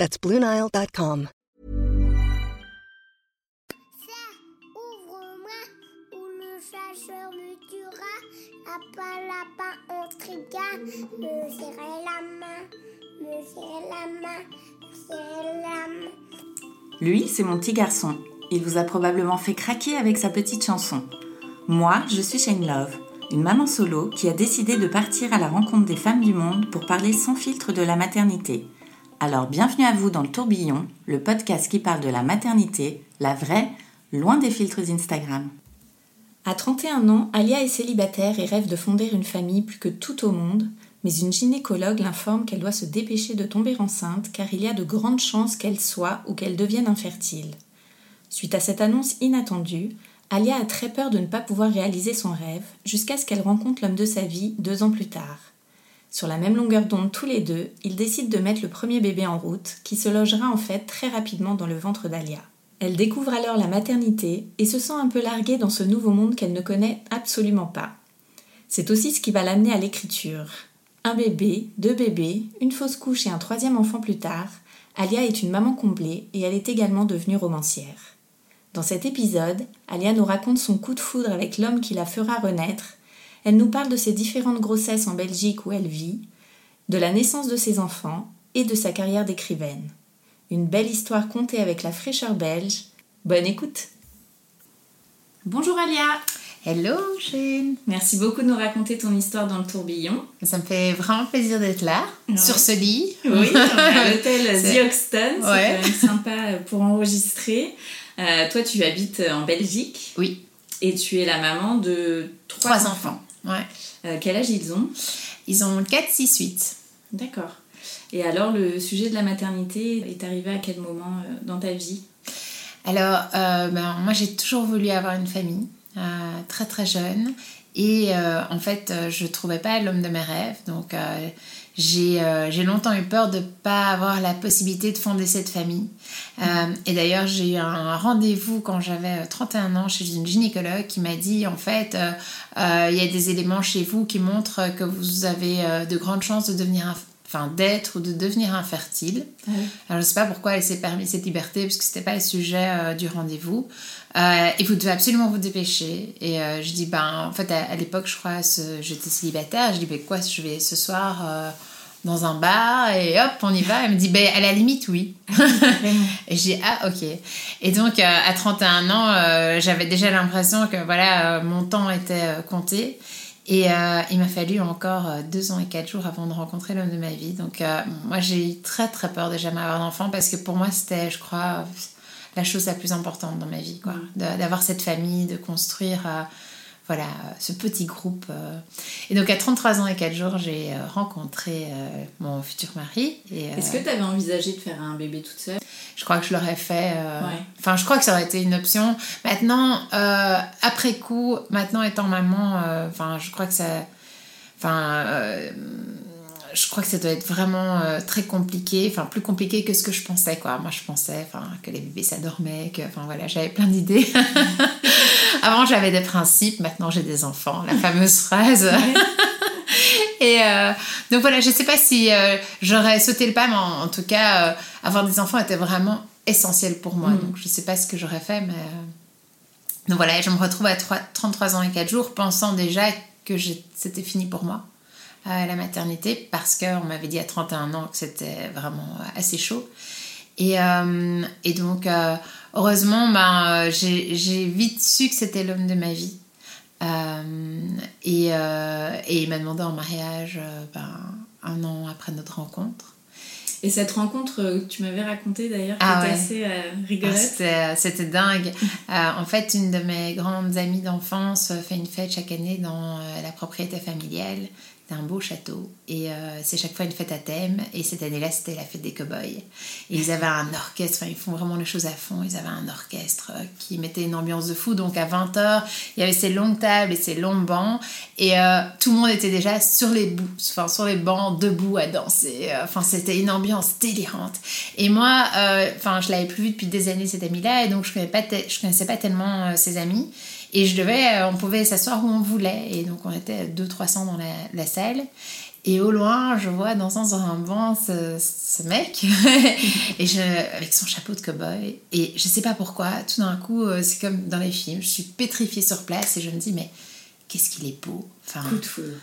That's BlueNile.com. Ouvre-moi ou le chasseur me tuera. Lapin, lapin, on trigua. Me serrer la main, me serrer la main, me serrer la main. Lui, c'est mon petit garçon. Il vous a probablement fait craquer avec sa petite chanson. Moi, je suis Shane Love, une maman solo qui a décidé de partir à la rencontre des femmes du monde pour parler sans filtre de la maternité. Alors bienvenue à vous dans le tourbillon, le podcast qui parle de la maternité, la vraie, loin des filtres Instagram. À 31 ans, Alia est célibataire et rêve de fonder une famille plus que tout au monde, mais une gynécologue l'informe qu'elle doit se dépêcher de tomber enceinte car il y a de grandes chances qu'elle soit ou qu'elle devienne infertile. Suite à cette annonce inattendue, Alia a très peur de ne pas pouvoir réaliser son rêve jusqu'à ce qu'elle rencontre l'homme de sa vie deux ans plus tard. Sur la même longueur d'onde tous les deux, ils décident de mettre le premier bébé en route, qui se logera en fait très rapidement dans le ventre d'Alia. Elle découvre alors la maternité et se sent un peu larguée dans ce nouveau monde qu'elle ne connaît absolument pas. C'est aussi ce qui va l'amener à l'écriture. Un bébé, deux bébés, une fausse couche et un troisième enfant plus tard, Alia est une maman comblée et elle est également devenue romancière. Dans cet épisode, Alia nous raconte son coup de foudre avec l'homme qui la fera renaître. Elle nous parle de ses différentes grossesses en Belgique où elle vit, de la naissance de ses enfants et de sa carrière d'écrivaine. Une belle histoire contée avec la fraîcheur belge. Bonne écoute Bonjour Alia Hello Shane Merci beaucoup de nous raconter ton histoire dans le tourbillon. Ça me fait vraiment plaisir d'être là, Ouais. sur ce lit. Oui, à l'hôtel The Hoxton, c'est Ouais. quand même sympa pour enregistrer. Euh, toi, tu habites en Belgique Oui, et tu es la maman de trois, trois enfants. Ouais. Euh, quel âge ils ont? Ils ont 4, 6, 8. D'accord. Et alors, le sujet de la maternité est arrivé à quel moment euh, dans ta vie? Alors, euh, ben, moi j'ai toujours voulu avoir une famille, euh, très très jeune. Et en fait, je trouvais pas l'homme de mes rêves. Donc, j'ai euh, longtemps eu peur de ne pas avoir la possibilité de fonder cette famille. Euh, et d'ailleurs, j'ai eu un rendez-vous quand j'avais euh, 31 ans chez une gynécologue qui m'a dit en fait, euh, euh, il y a des éléments chez vous qui montrent que vous avez euh, de grandes chances de devenir Enfin, d'être ou de devenir infertile. Alors, je sais pas pourquoi elle s'est permis cette liberté, parce que c'était pas le sujet euh, du rendez-vous. Euh, et vous devez absolument vous dépêcher. Et euh, je dis, ben, en fait, à, à l'époque, je crois, j'étais célibataire. Je dis, ben quoi, je vais ce soir euh, dans un bar et hop, on y va. Elle me dit, ben, à la limite, oui. et j'ai dit, ah, ok. Et donc, euh, à 31 ans, j'avais déjà l'impression que, voilà, mon temps était compté. Et il m'a fallu encore deux ans et quatre jours avant de rencontrer l'homme de ma vie. Donc, moi, j'ai eu très, très peur de jamais avoir d'enfant parce que pour moi, c'était, je crois, la chose la plus importante dans ma vie, quoi. De- D'avoir cette famille, de construire, euh, voilà, ce petit groupe. euh. Et donc, à 33 ans et 4 jours, j'ai euh, rencontré euh, mon futur mari. Est-ce que tu avais envisagé de faire un bébé toute seule? Je crois que je l'aurais fait. Ouais. Enfin, je crois que ça aurait été une option. Maintenant, après coup, maintenant étant maman, enfin, je crois que ça. Enfin. Je crois que ça doit être vraiment euh, très compliqué, enfin plus compliqué que ce que je pensais quoi. Moi je pensais enfin que les bébés ça dormait, que enfin voilà, j'avais plein d'idées. Avant j'avais des principes, maintenant j'ai des enfants, la fameuse phrase. Et euh, donc voilà, je sais pas si euh, j'aurais sauté le pas, mais en, en tout cas, avoir des enfants était vraiment essentiel pour moi. Mm. Donc je sais pas ce que j'aurais fait, mais. Donc voilà, je me retrouve à trois- 33 ans et 4 jours pensant déjà que c'était fini pour moi, euh, la maternité, parce qu'on m'avait dit à 31 ans que c'était vraiment euh, assez chaud. Et, euh, et donc, euh, heureusement, ben, j'ai vite su que c'était l'homme de ma vie. Euh, et, et il m'a demandé en mariage ben, un an après notre rencontre. Et cette rencontre que tu m'avais racontée d'ailleurs, qui Ah était ouais. assez euh, Ah, rigolote. C'était dingue. En fait, une de mes grandes amies d'enfance fait une fête chaque année dans la propriété familiale Un beau château et euh, c'est chaque fois une fête à thème. Et cette année-là, c'était la fête des cow-boys. Et ils avaient un orchestre, enfin, ils font vraiment les choses à fond. Ils avaient un orchestre euh, qui mettait une ambiance de fou. Donc à 20h, il y avait ces longues tables et ces longs bancs. Et euh, tout le monde était déjà sur les, enfin, sur les bancs, debout à danser. Enfin, c'était une ambiance délirante. Et moi, enfin, je l'avais plus vu depuis des années, cet ami-là. Et donc, je ne connaissais pas tellement ses amis. Et je devais, euh, on pouvait s'asseoir où on voulait. Et donc on était 200-300 dans la, salle. Et au loin, je vois dansant sur un banc ce, ce mec et je, avec son chapeau de cow-boy. Et je sais pas pourquoi, tout d'un coup, euh, c'est comme dans les films, je suis pétrifiée sur place et je me dis, mais qu'est-ce qu'il est beau. Enfin, Coup de foudre.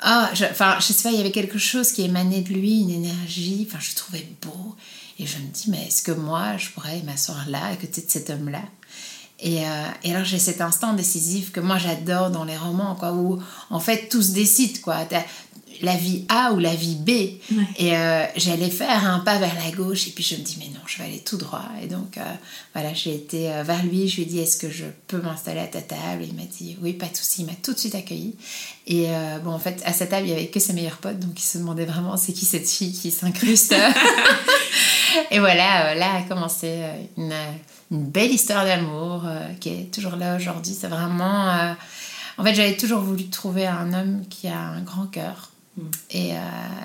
Ah, je, enfin, je sais pas, il y avait quelque chose qui émanait de lui, une énergie. Enfin, je trouvais beau. Et je me dis, mais est-ce que moi, je pourrais m'asseoir là, à côté de cet homme-là? Et, euh, et, alors j'ai cet instant décisif que moi j'adore dans les romans, quoi, où en fait tout se décide, quoi. La vie A ou la vie B. Et euh, j'allais faire un pas vers la gauche, et puis je me dis, mais non, je vais aller tout droit. Et donc, euh, voilà, j'ai été vers lui, je lui ai dit, est-ce que je peux m'installer à ta table? Et il m'a dit, oui, pas de souci, il m'a tout de suite accueilli. Et bon, en fait, à cette table, il n'y avait que ses meilleurs potes, donc il se demandait vraiment, c'est qui cette fille qui s'incruste? Et voilà, là a commencé une une belle histoire d'amour euh, qui est toujours là aujourd'hui. C'est vraiment. Euh, en fait, j'avais toujours voulu trouver un homme qui a un grand cœur. Mm. Et euh,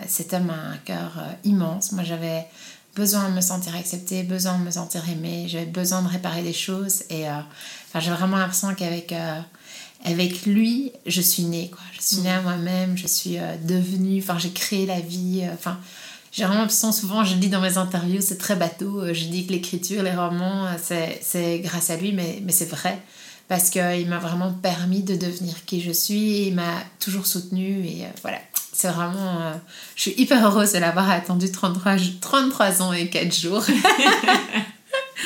cet homme a un cœur immense. Moi, j'avais besoin de me sentir acceptée, besoin de me sentir aimée, j'avais besoin de réparer des choses. Et enfin, j'ai vraiment l'impression qu'avec avec lui, je suis née. Quoi. Je suis née à mm. moi-même, je suis devenue. Enfin, j'ai créé la vie. Enfin j'ai vraiment l'impression, souvent, je dis dans mes interviews, c'est très bateau. Euh, je dis que l'écriture, les romans, euh, c'est grâce à lui, mais, mais c'est vrai. Parce qu'il m'a vraiment permis de devenir qui je suis. il m'a toujours soutenue. Et euh, voilà, c'est vraiment. je suis hyper heureuse de l'avoir attendu 33, 33 ans et 4 jours.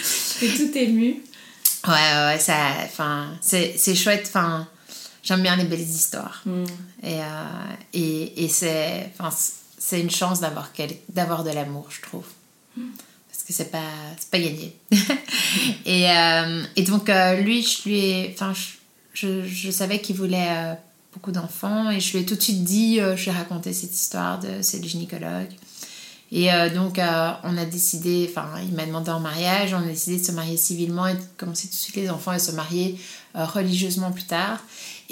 C'est tout ému. Ouais, ouais, ça. Enfin, c'est chouette. Enfin, j'aime bien les belles histoires. Mm. Et, et, et c'est. C'est une chance d'avoir d'avoir de l'amour, je trouve. Parce que c'est pas, pas gagné. et, euh, et, donc, euh, lui, je lui ai. Enfin, je, je, savais qu'il voulait euh, beaucoup d'enfants et je lui ai tout de suite dit je lui ai raconté cette histoire de ce gynécologue. Et donc, on a décidé, enfin, il m'a demandé en mariage, on a décidé de se marier civilement et de commencer tout de suite les enfants et se marier religieusement plus tard.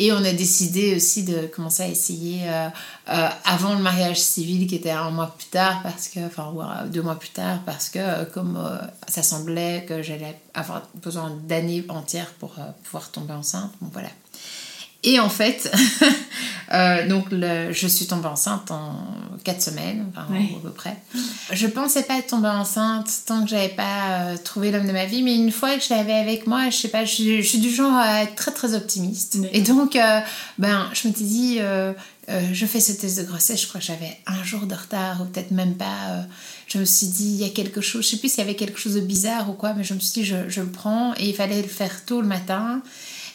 Et on a décidé aussi de commencer à essayer euh, euh, avant le mariage civil qui était un mois plus tard, parce que, enfin deux mois plus tard, parce que euh, comme ça semblait que j'allais avoir besoin d'années entières pour pouvoir tomber enceinte, bon voilà. Et en fait, euh, donc je suis tombée enceinte en 4 semaines, enfin, à peu près. Je pensais pas tomber enceinte tant que j'avais pas euh, trouvé l'homme de ma vie, mais une fois que je l'avais avec moi, je sais pas, je, suis du genre à être très très optimiste. Et donc, euh, ben, je m'étais dit, je fais ce test de grossesse, je crois que j'avais un jour de retard, ou peut-être même pas. je me suis dit, il y a quelque chose, je sais plus s'il y avait quelque chose de bizarre ou quoi, mais je me suis dit, je, je le prends, et il fallait le faire tôt le matin.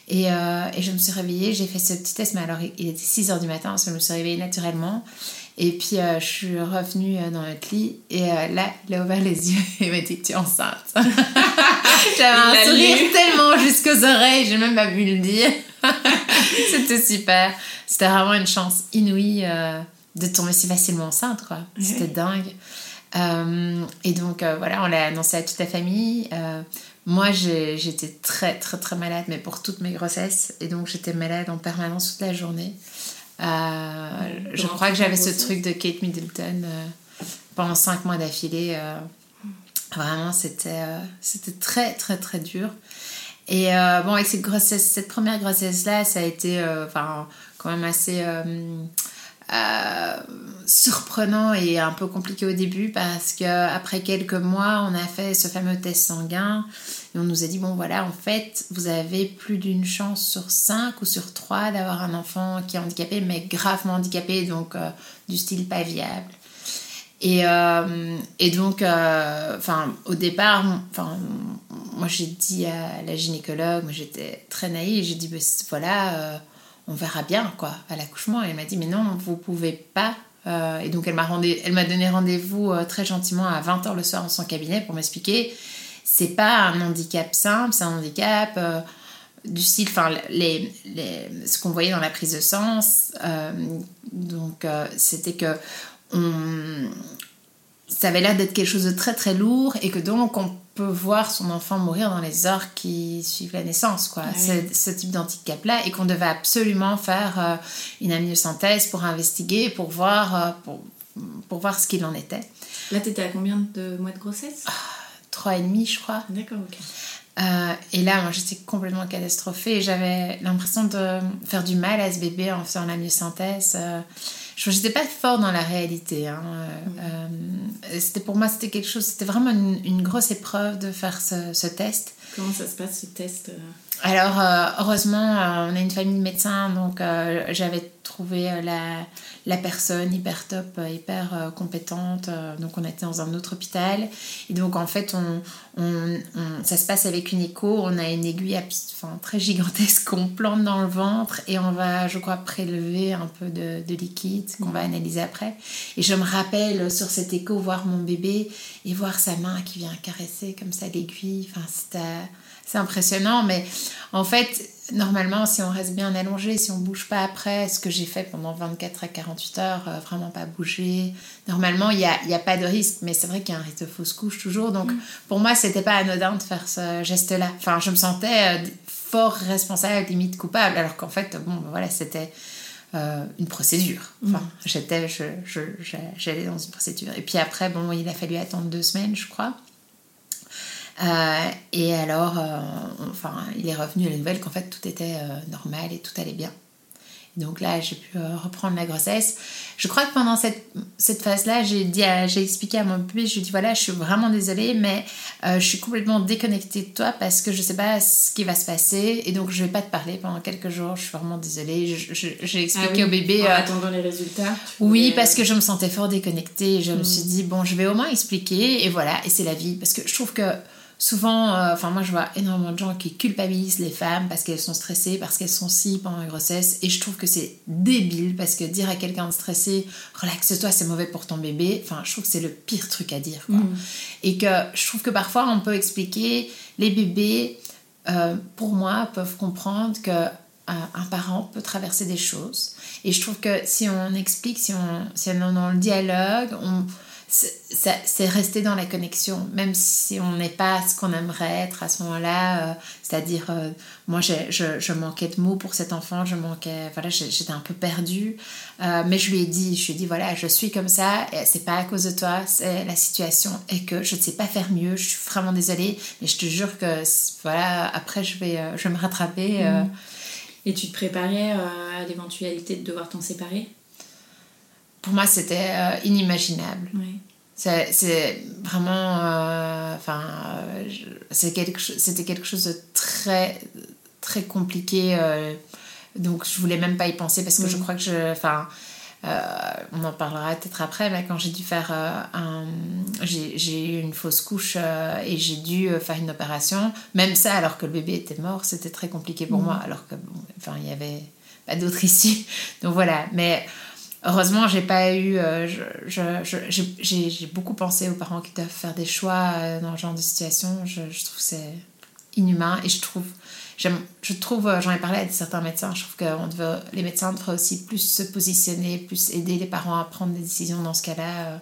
Et, euh, et, je me suis réveillée, j'ai fait ce petit test, mais alors il était 6 h du matin, parce que je me suis réveillée naturellement. Et puis euh, je suis revenue euh, dans le lit, et là, il a ouvert les yeux et m'a dit Tu es enceinte. J'avais un sourire tellement jusqu'aux oreilles, j'ai même pas pu le dire. C'était super. C'était vraiment une chance inouïe de tomber si facilement enceinte, quoi. C'était dingue. et donc voilà, on l'a annoncé à toute la famille. Moi, j'étais très, très, très malade, mais pour toutes mes grossesses. Et donc, j'étais malade en permanence toute la journée. Euh, je crois que j'avais ce truc de Kate Middleton euh, pendant cinq mois d'affilée. Euh, vraiment, c'était c'était très, très, très dur. Et bon, avec cette, grossesse, cette première grossesse-là, ça a été enfin, quand même assez euh, surprenant et un peu compliqué au début parce que après quelques mois, on a fait ce fameux test sanguin et on nous a dit bon voilà, en fait, vous avez plus d'une chance sur 5 ou sur 3 d'avoir un enfant qui est handicapé, mais gravement handicapé, donc euh, du style pas viable. Et, euh, et donc, enfin, au départ, moi j'ai dit à la gynécologue, j'étais très naïve, j'ai dit bah, voilà on verra bien quoi à l'accouchement. Elle m'a dit mais non, vous pouvez pas. Euh, et donc elle m'a elle m'a donné rendez-vous euh, très gentiment à 20h le soir dans son cabinet pour m'expliquer c'est pas un handicap simple, c'est un handicap euh, du style, enfin, les, ce qu'on voyait dans la prise de sens, donc c'était que on, ça avait l'air d'être quelque chose de très très lourd et que donc on peut voir son enfant mourir dans les heures qui suivent la naissance, quoi. Ce type d'handicap-là et qu'on devait absolument faire euh, une amniosynthèse pour investiguer, pour voir, euh, pour, pour, voir ce qu'il en était. Là, tu étais à combien de mois de grossesse? Ah, Trois et demi, je crois. D'accord, ok. Euh, et là, moi, j'étais complètement catastrophée. J'avais l'impression de faire du mal à ce bébé en faisant l'amniosynthèse. Je n'étais pas fort dans la réalité. Hein. Euh, c'était pour moi, c'était quelque chose, c'était vraiment une, grosse épreuve de faire ce, test. Comment ça se passe ce test euh? Alors, euh, heureusement, on a une famille de médecins, donc j'avais trouvé la, la personne hyper top, euh, hyper euh, compétente. Euh, donc on était dans un autre hôpital. Et donc en fait, on, ça se passe avec une écho. On a une aiguille enfin, très gigantesque qu'on plante dans le ventre et on va, je crois, prélever un peu de, liquide qu'on va analyser après. Et je me rappelle sur cet écho voir mon bébé et voir sa main qui vient caresser comme ça l'aiguille. Enfin, c'était c'est impressionnant, mais en fait, normalement, si on reste bien allongé, si on bouge pas après, ce que j'ai fait pendant 24 à 48 heures, euh, vraiment pas bouger, normalement, il n'y a, y a, pas de risque, mais c'est vrai qu'il y a un risque de fausse couche toujours. Donc, mm. pour moi, c'était pas anodin de faire ce geste-là. Enfin, je me sentais euh, fort responsable, limite coupable, alors qu'en fait, bon, ben voilà, c'était. Euh, une procédure. Enfin, mm. j'étais, j'allais dans une procédure. Et puis après, bon, il a fallu attendre deux semaines, je crois. Euh, et alors, euh, enfin, il est revenu à la nouvelle qu'en fait tout était euh, normal et tout allait bien. Donc là, j'ai pu reprendre la grossesse. Je crois que pendant cette, cette phase-là, j'ai dit, j'ai expliqué à mon bébé, je lui ai dit voilà, je suis vraiment désolée, mais je suis complètement déconnectée de toi parce que je sais pas ce qui va se passer et donc je vais pas te parler pendant quelques jours. Je suis vraiment désolée. J'ai expliqué ah au bébé. En attendant les résultats. Oui, parce que je me sentais fort déconnectée. Et je me suis dit bon, je vais au moins expliquer et voilà. Et c'est la vie parce que je trouve que Souvent, euh, enfin moi je vois énormément de gens qui culpabilisent les femmes parce qu'elles sont stressées, parce qu'elles sont si pendant la grossesse. Et je trouve que c'est débile parce que dire à quelqu'un de stressé, relaxe-toi, c'est mauvais pour ton bébé, enfin je trouve que c'est le pire truc à dire. Quoi. Mm. Et que je trouve que parfois on peut expliquer, les bébés, euh, pour moi, peuvent comprendre que euh, un parent peut traverser des choses. Et je trouve que si on explique, si on, si on est dans le dialogue, on c'est rester dans la connexion, même si on n'est pas ce qu'on aimerait être à ce moment-là. Euh, c'est-à-dire, euh, moi, je, manquais de mots pour cet enfant, je manquais, voilà, j'étais un peu perdue. Euh, mais je lui ai dit, je lui ai dit, voilà, je suis comme ça, c'est pas à cause de toi, c'est la situation et que je ne sais pas faire mieux, je suis vraiment désolée, mais je te jure que, voilà, après, je vais, je me rattraper. Mmh. Et tu te préparais à l'éventualité de devoir t'en séparer? Pour moi, c'était inimaginable. Oui. C'est vraiment. Euh, enfin, euh, c'était quelque, chose de très, très compliqué. Euh, donc, je voulais même pas y penser parce que je crois que je. Enfin. on en parlera peut-être après, mais quand j'ai dû faire un. J'ai eu une fausse couche et j'ai dû faire une opération. Même ça, alors que le bébé était mort, c'était très compliqué pour mm. moi, alors que, bon, enfin, il y avait pas d'autre ici. Donc voilà. Mais Heureusement, j'ai pas eu. Euh, j'ai beaucoup pensé aux parents qui doivent faire des choix euh, dans ce genre de situation. Je, trouve que c'est inhumain et je trouve. Je trouve, euh, j'en ai parlé à certains médecins, je trouve que les médecins devraient aussi plus se positionner, plus aider les parents à prendre des décisions dans ce cas-là.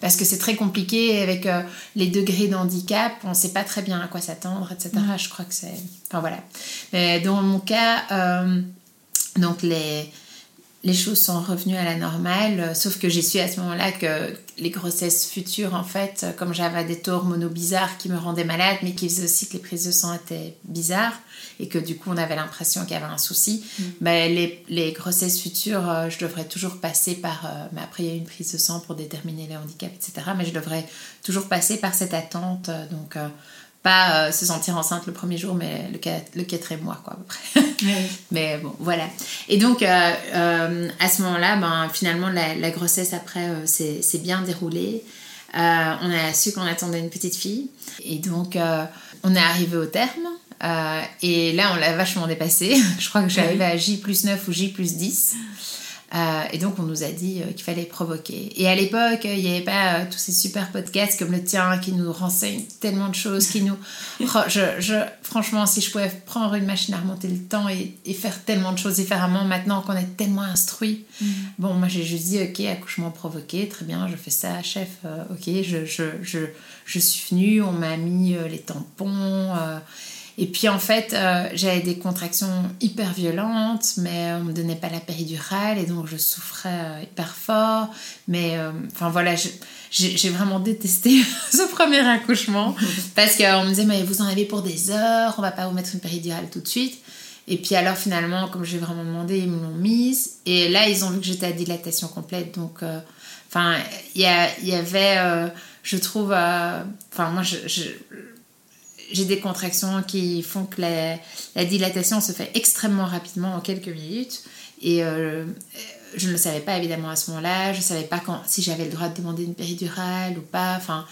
parce que c'est très compliqué avec les degrés d'handicap, on ne sait pas très bien à quoi s'attendre, etc. Mm. Je crois que c'est. Enfin voilà. Mais dans mon cas, donc les les choses sont revenues à la normale, euh, sauf que j'ai su à ce moment-là que les grossesses futures, en fait, euh, comme j'avais des taux hormonaux bizarres qui me rendaient malade, mais qui faisaient aussi que les prises de sang étaient bizarres, et que du coup on avait l'impression qu'il y avait un souci, mm. ben, les, les, grossesses futures, euh, je devrais toujours passer par... mais après, il y a une prise de sang pour déterminer les handicaps, etc. Mais je devrais toujours passer par cette attente. donc pas euh, se sentir enceinte le premier jour, mais le, le quatrième mois, quoi, à peu près. mais bon, voilà. Et donc, euh, euh, à ce moment-là, ben, finalement, la, grossesse, après, s'est bien déroulée. on a su qu'on attendait une petite fille. Et donc, on est arrivé au terme. et là, on l'a vachement dépassé. Je crois que suis arrivée à J plus 9 ou J plus 10. Euh, et donc, on nous a dit euh, qu'il fallait provoquer. Et à l'époque, il n'y avait pas euh, tous ces super podcasts comme le tien qui nous renseignent tellement de choses, qui nous... je, je, franchement, si je pouvais prendre une machine à remonter le temps et, et faire tellement de choses différemment maintenant qu'on est tellement instruit, mm. bon, moi j'ai juste dit, ok, accouchement provoqué, très bien, je fais ça, chef, ok, je, je, je, je, suis venue, on m'a mis les tampons et puis en fait, euh, j'avais des contractions hyper violentes, mais on me donnait pas la péridurale et donc je souffrais euh, hyper fort. Mais euh, enfin voilà, j'ai vraiment détesté ce premier accouchement parce qu'on me disait mais vous en avez pour des heures, on va pas vous mettre une péridurale tout de suite. Et puis alors finalement, comme j'ai vraiment demandé, ils me l'ont mise. Et là, ils ont vu que j'étais à dilatation complète. Donc, enfin, il y, y, avait, je trouve, enfin moi, je j'ai des contractions qui font que la, dilatation se fait extrêmement rapidement en quelques minutes. Et euh, je ne le savais pas évidemment à ce moment-là. Je ne savais pas quand, si j'avais le droit de demander une péridurale ou pas. Enfin,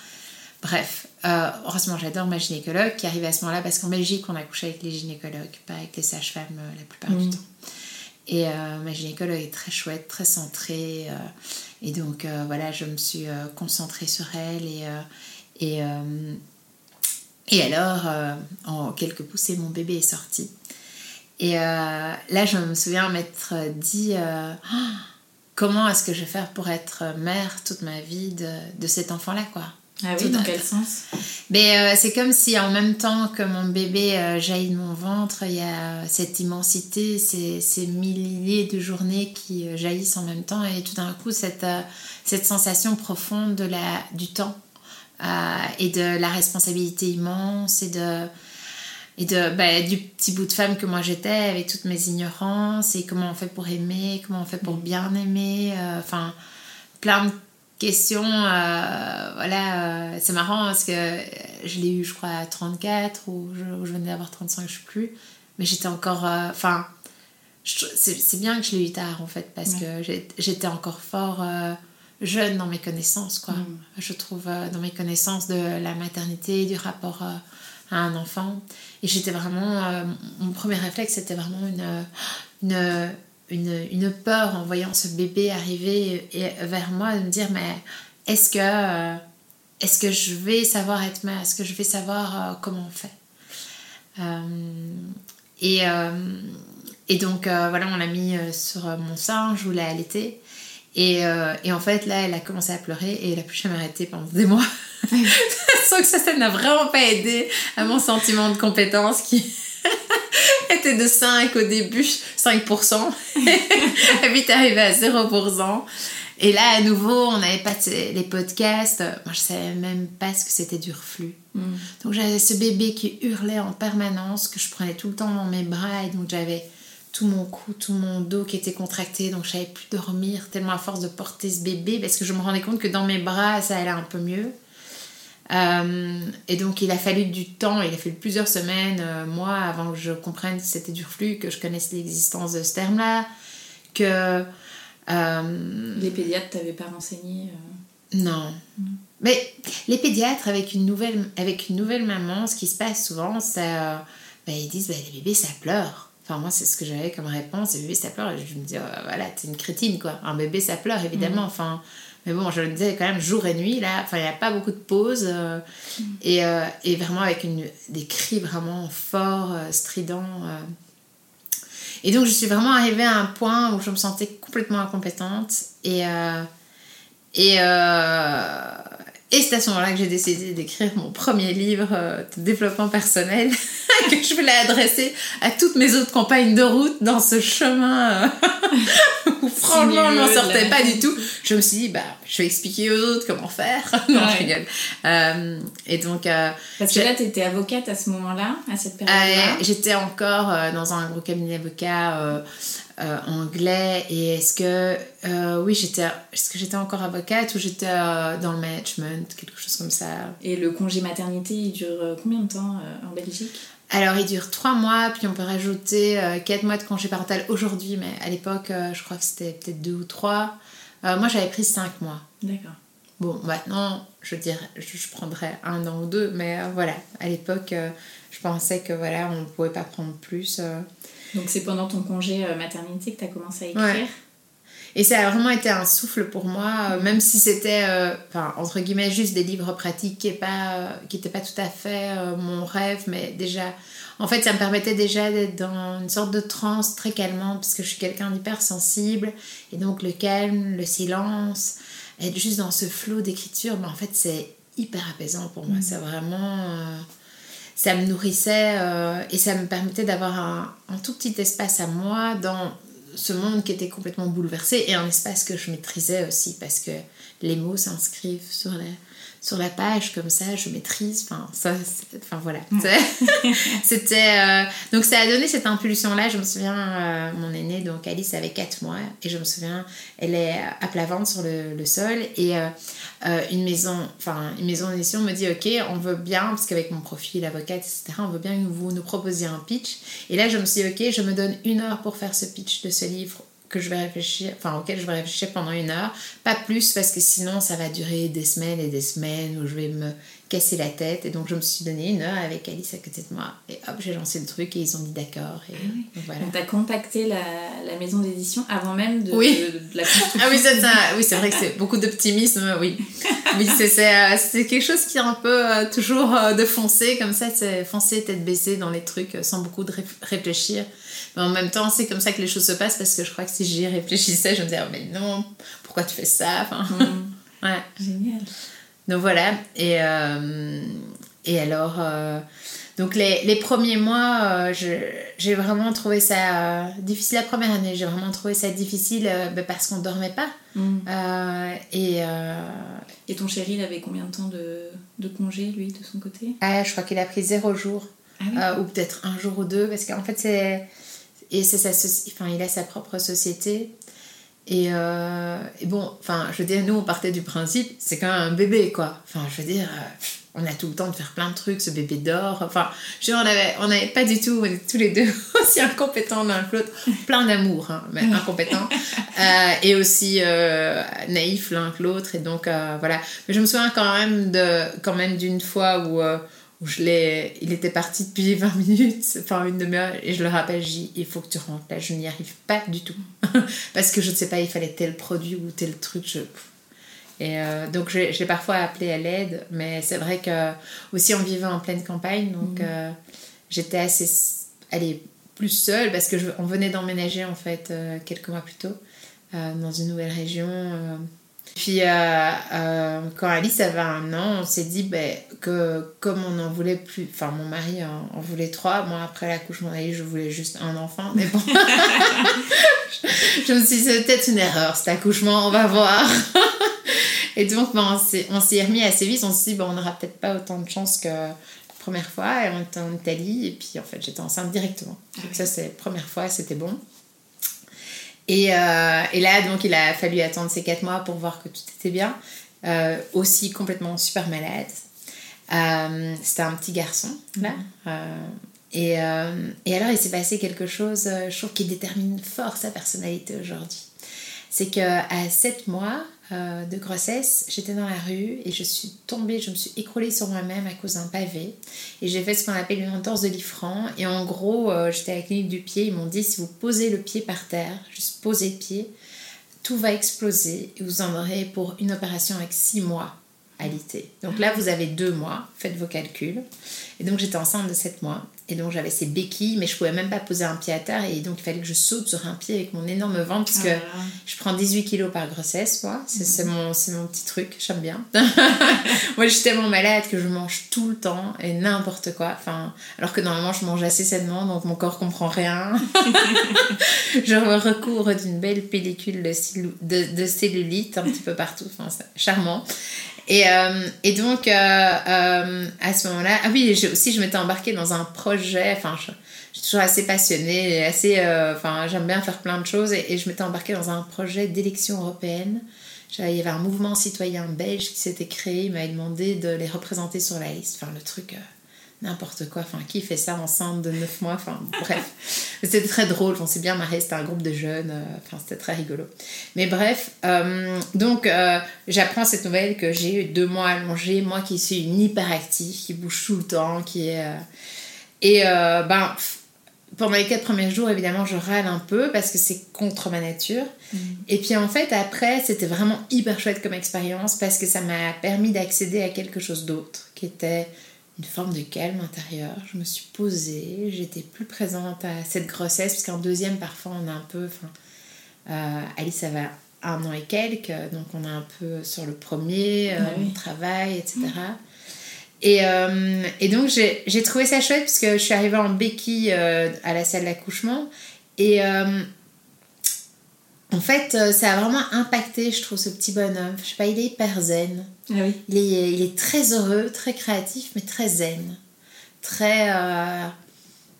bref. Euh, heureusement, j'adore ma gynécologue qui arrive à ce moment-là parce qu'en Belgique, on accouche avec les gynécologues, pas avec les sages-femmes euh, la plupart du temps. Et ma gynécologue est très chouette, très centrée. et donc, voilà, je me suis concentrée sur elle et. et et alors, euh, en quelques poussées, mon bébé est sorti. Et euh, là, je me souviens m'être dit euh, comment est-ce que je vais faire pour être mère toute ma vie de, de cet enfant-là, quoi? Ah oui, dans quel sens? Mais c'est comme si en même temps que mon bébé jaillit de mon ventre, il y a cette immensité, ces, ces milliers de journées qui jaillissent en même temps, et tout d'un coup cette, cette sensation profonde de la, du temps et de la responsabilité immense et de et de bah, du petit bout de femme que moi j'étais avec toutes mes ignorances et comment on fait pour aimer comment on fait pour bien aimer euh, enfin plein de questions euh, voilà c'est marrant parce que je l'ai eu je crois à 34 ou je, je venais d'avoir 35 je sais plus mais j'étais encore enfin c'est bien que je l'ai eu tard en fait parce que j'étais encore fort jeune dans mes connaissances, quoi. Mm. Je trouve euh, dans mes connaissances de la maternité, du rapport euh, à un enfant. Et j'étais vraiment. Euh, mon premier réflexe, c'était vraiment une, une, une, une, peur en voyant ce bébé arriver vers moi, de me dire mais est-ce que, est-ce que je vais savoir être mère Est-ce que je vais savoir comment on fait? Et, et donc, voilà, on l'a mis sur mon sein, je voulais allaiter. Et, euh, et, en fait, là, elle a commencé à pleurer et elle a plus jamais arrêté pendant des mois. Sauf que ça, ça n'a vraiment pas aidé à mon sentiment de compétence qui était de 5 au début, 5%. et vite arrivé à 0%. Et là, à nouveau, on n'avait pas les podcasts. Moi, je savais même pas ce que c'était du reflux. Mm. Donc, j'avais ce bébé qui hurlait en permanence, que je prenais tout le temps dans mes bras. Et donc, j'avais tout mon cou, tout mon dos qui était contracté, donc je savais plus dormir tellement à force de porter ce bébé, parce que je me rendais compte que dans mes bras, ça allait un peu mieux. Euh, et donc il a fallu du temps, il a fallu plusieurs semaines, euh, mois, avant que je comprenne que c'était du reflux, que je connaisse l'existence de ce terme-là, que... Euh, les pédiatres t'avaient pas renseigné Non. Mm. Mais les pédiatres, avec une, nouvelle, avec une nouvelle maman, ce qui se passe souvent, c'est... Ben, ils disent, ben, les bébés, ça pleure. Enfin, moi, c'est ce que j'avais comme réponse. Le bébé, ça pleure. Et je me dis, oh, voilà, t'es une crétine, quoi. Un bébé, ça pleure, évidemment. Mm. Enfin, mais bon, je le disais quand même jour et nuit, là. Enfin, il n'y a pas beaucoup de pauses. Euh, mm. et, euh, et, vraiment avec une, des cris vraiment forts, euh, stridents. Et donc, je suis vraiment arrivée à un point où je me sentais complètement incompétente. Et. et et c'est à ce moment-là que j'ai décidé d'écrire mon premier livre euh, de développement personnel que je voulais adresser à toutes mes autres compagnes de route dans ce chemin euh, où franchement on n'en sortait pas du tout. Je me suis dit, bah, je vais expliquer aux autres comment faire. non, je rigole. Euh, et donc... Parce que là, tu étais avocate à ce moment-là, à cette période-là J'étais encore dans un gros cabinet d'avocats euh, anglais et est-ce que euh, oui j'étais est-ce que j'étais encore avocate ou j'étais euh, dans le management quelque chose comme ça. Et le congé maternité il dure combien de temps en Belgique? Alors il dure trois mois puis on peut rajouter quatre mois de congé parental aujourd'hui mais à l'époque je crois que c'était peut-être deux ou trois. Moi j'avais pris cinq mois. D'accord. Bon maintenant je dirais je, je prendrais un an ou deux mais voilà. À l'époque je pensais que voilà on ne pouvait pas prendre plus donc c'est pendant ton congé euh, maternité que tu as commencé à écrire? Et ça a vraiment été un souffle pour moi, euh, même si c'était, euh, enfin, entre guillemets, juste des livres pratiques qui n'étaient pas, qui pas tout à fait mon rêve, mais déjà, en fait, ça me permettait déjà d'être dans une sorte de transe très calmante, parce que je suis quelqu'un d'hypersensible, et donc le calme, le silence, être juste dans ce flot d'écriture, ben, en fait, c'est hyper apaisant pour moi. Mm. C'est vraiment ça me nourrissait et ça me permettait d'avoir un, un, tout petit espace à moi dans ce monde qui était complètement bouleversé et un espace que je maîtrisais aussi parce que les mots s'inscrivent sur la, sur la page comme ça, je maîtrise. Enfin, ça, enfin voilà. C'était. Euh, donc ça a donné cette impulsion-là. Je me souviens, euh, mon aînée, donc Alice, avait 4 mois et je me souviens, elle est à plat ventre sur le, le sol et euh, une maison, enfin une maison d'édition me dit ok, on veut bien, parce qu'avec mon profil avocate, etc., on veut bien que vous nous proposiez un pitch. Et là, je me suis dit ok, je me donne une heure pour faire ce pitch de ce livre que je vais réfléchir, enfin auquel je vais réfléchir pendant une heure, pas plus parce que sinon ça va durer des semaines et des semaines où je vais me casser la tête. Et donc je me suis donné une heure avec Alice à côté de moi et hop j'ai lancé le truc et ils ont dit d'accord. Et ah voilà. Donc t'as contacté la, la maison d'édition avant même de, oui. de, la construction. Ah oui c'est ça, oui c'est vrai que c'est beaucoup d'optimisme, oui. oui c'est euh, c'est quelque chose qui est un peu euh, toujours euh, de foncer comme ça, c'est foncer tête baissée dans les trucs sans beaucoup de réfléchir. Mais en même temps, c'est comme ça que les choses se passent parce que je crois que si j'y réfléchissais, je me disais, oh, mais non, pourquoi tu fais ça enfin, mm. ouais. Génial. Donc voilà. Et, euh, et alors, euh, donc les, les, premiers mois, euh, j'ai vraiment trouvé ça difficile. La première année, j'ai vraiment trouvé ça difficile bah, parce qu'on ne dormait pas. Mm. et, et ton chéri, il avait combien de temps de, de congé, lui, de son côté? Ah, Je crois qu'il a pris zéro jour. Ah ou peut-être un jour ou deux, parce qu'en fait, c'est et c'est sa enfin, il a sa propre société. Et, euh, et, bon, enfin, je veux dire, nous, on partait du principe, c'est quand même un bébé, quoi. Enfin, je veux dire, euh, on a tout le temps de faire plein de trucs, ce bébé dort. Enfin, je veux dire, on avait, on avait pas du tout, on était tous les deux aussi incompétents l'un que l'autre, plein d'amour, hein, mais incompétents, euh, et aussi naïfs l'un que l'autre. Et donc, voilà. Mais je me souviens quand même de, quand même d'une fois où où je l'ai, il était parti depuis 20 minutes, enfin une demi-heure, et je le rappelle, j'ai il faut que tu rentres là, je n'y arrive pas du tout. Parce que je ne sais pas, il fallait tel produit ou tel truc. Je... Et euh, donc j'ai, parfois appelé à l'aide, mais c'est vrai que aussi on vivait en pleine campagne, donc mhm. euh, j'étais assez, allez, plus seule parce que on venait d'emménager en fait euh, quelques mois plus tôt dans une nouvelle région puis euh, euh, quand Alice avait un an, on s'est dit ben, que comme on en voulait plus, enfin mon mari en, voulait trois, moi après l'accouchement d'Alice je voulais juste un enfant, mais bon, je me suis dit c'est peut-être une erreur cet accouchement, on va voir. et donc ben, on s'y remis assez vite, on s'est dit ben, on n'aura peut-être pas autant de chance que la première fois, et on était en Italie, et puis en fait j'étais enceinte directement. Donc ah ça c'est la première fois, c'était bon. Et, euh, et, là, donc, il a fallu attendre ces quatre mois pour voir que tout était bien. Euh, aussi complètement super malade. Euh, c'était un petit garçon, là. Mhm. Et, et, alors, il s'est passé quelque chose, je trouve, qui détermine fort sa personnalité aujourd'hui. C'est qu'à 7 mois, euh, de grossesse, j'étais dans la rue et je suis tombée, je me suis écroulée sur moi-même à cause d'un pavé. Et j'ai fait ce qu'on appelle une entorse de l'ifran. Et en gros, euh, j'étais à la clinique du pied, ils m'ont dit si vous posez le pied par terre, juste posez le pied, tout va exploser et vous en aurez pour une opération avec 6 mois à l'été. Donc là, vous avez 2 mois, faites vos calculs. Et donc j'étais enceinte de 7 mois. Et donc j'avais ces béquilles, mais je pouvais même pas poser un pied à terre. Et donc il fallait que je saute sur un pied avec mon énorme ventre, parce que ah je prends 18 kilos par grossesse, moi. C'est mon, mon petit truc, j'aime bien. moi je suis tellement malade que je mange tout le temps et n'importe quoi. Enfin, alors que normalement je mange assez sainement, donc mon corps comprend rien. je recouvre d'une belle pellicule de, de, de, cellulite un petit peu partout. Enfin, charmant. Et, euh, et donc, euh, euh, à ce moment-là, ah oui, aussi, je m'étais embarquée dans un projet, enfin, je, suis toujours assez passionnée, assez, enfin, j'aime bien faire plein de choses, et, je m'étais embarquée dans un projet d'élection européenne. Il y avait un mouvement citoyen belge qui s'était créé, il m'avait demandé de les représenter sur la liste, enfin, le truc n'importe quoi. Enfin, qui fait ça enceinte de 9 mois? Enfin, bref. C'était très drôle, on s'est bien marré, c'était un groupe de jeunes, euh, enfin, c'était très rigolo. Mais bref, euh, donc euh, j'apprends cette nouvelle que j'ai eu deux mois allongés, moi qui suis une hyperactive, qui bouge tout le temps, qui est. et ben, pendant les quatre premiers jours, évidemment, je râle un peu parce que c'est contre ma nature. Mm. Et puis en fait, après, c'était vraiment hyper chouette comme expérience parce que ça m'a permis d'accéder à quelque chose d'autre qui était une forme de calme intérieur. Je me suis posée, j'étais plus présente à cette grossesse parce qu'en deuxième, parfois, on a un peu. Enfin, euh, Alice, ça va un an et quelques, donc on est un peu sur le premier, euh, Ah oui. on travaille, etc. Et, euh, et donc j'ai trouvé ça chouette parce que je suis arrivée en béquille euh, à la salle d'accouchement et euh, en fait euh, ça a vraiment impacté je trouve ce petit bonhomme. Je sais pas, il est hyper zen. Ah oui. Il est, il est très heureux, très créatif mais très zen. Très... euh,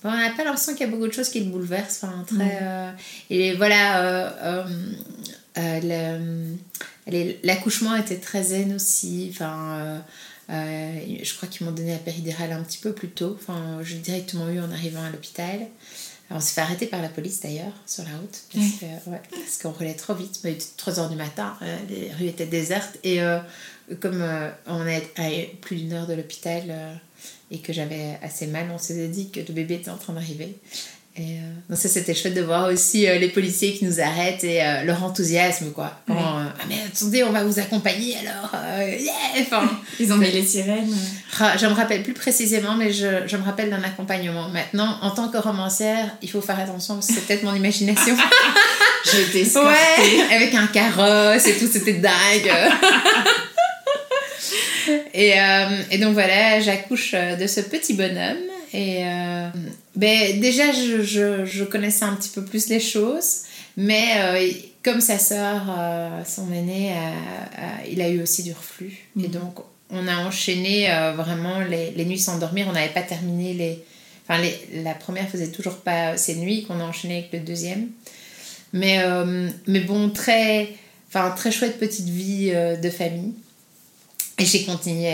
bon, on n'a pas l'impression qu'il y a beaucoup de choses qui le bouleversent. Enfin, très... euh, et voilà... euh, euh, euh, L'accouchement était très zen aussi. Enfin, euh, euh, je crois qu'ils m'ont donné la péridurale un petit peu plus tôt. Enfin, je l'ai directement eu en arrivant à l'hôpital. On s'est fait arrêter par la police d'ailleurs sur la route parce Oui. que- ouais, parce qu'on roulait trop vite. Mais il était 3 heures du matin, euh, les rues étaient désertes et euh, comme euh, on est à plus d'une heure de l'hôpital et que j'avais assez mal, on s'est dit que le bébé était en train d'arriver. Et euh, donc ça c'était chouette de voir aussi euh, les policiers qui nous arrêtent et euh, leur enthousiasme quoi. Oui. Ah mais attendez on va vous accompagner alors yeah enfin, Ils ont mis les sirènes. je me rappelle plus précisément mais je, je me rappelle d'un accompagnement. Maintenant en tant que romancière il faut faire attention parce que c'est peut-être mon imagination. Escortée. Ouais, avec un carrosse et tout, c'était dingue. et, et donc voilà, j'accouche de ce petit bonhomme. Et euh, ben, déjà, je, je, je connaissais un petit peu plus les choses. Mais euh, comme sa sœur, euh, son aîné, euh, euh, il a eu aussi du reflux. Et donc, on a enchaîné vraiment les, les nuits sans dormir. On n'avait pas terminé les... Enfin, les, la première faisait toujours pas ses nuits qu'on a enchaîné avec le deuxième. Mais, mais bon, très, enfin, très chouette petite vie de famille. Et j'ai continué.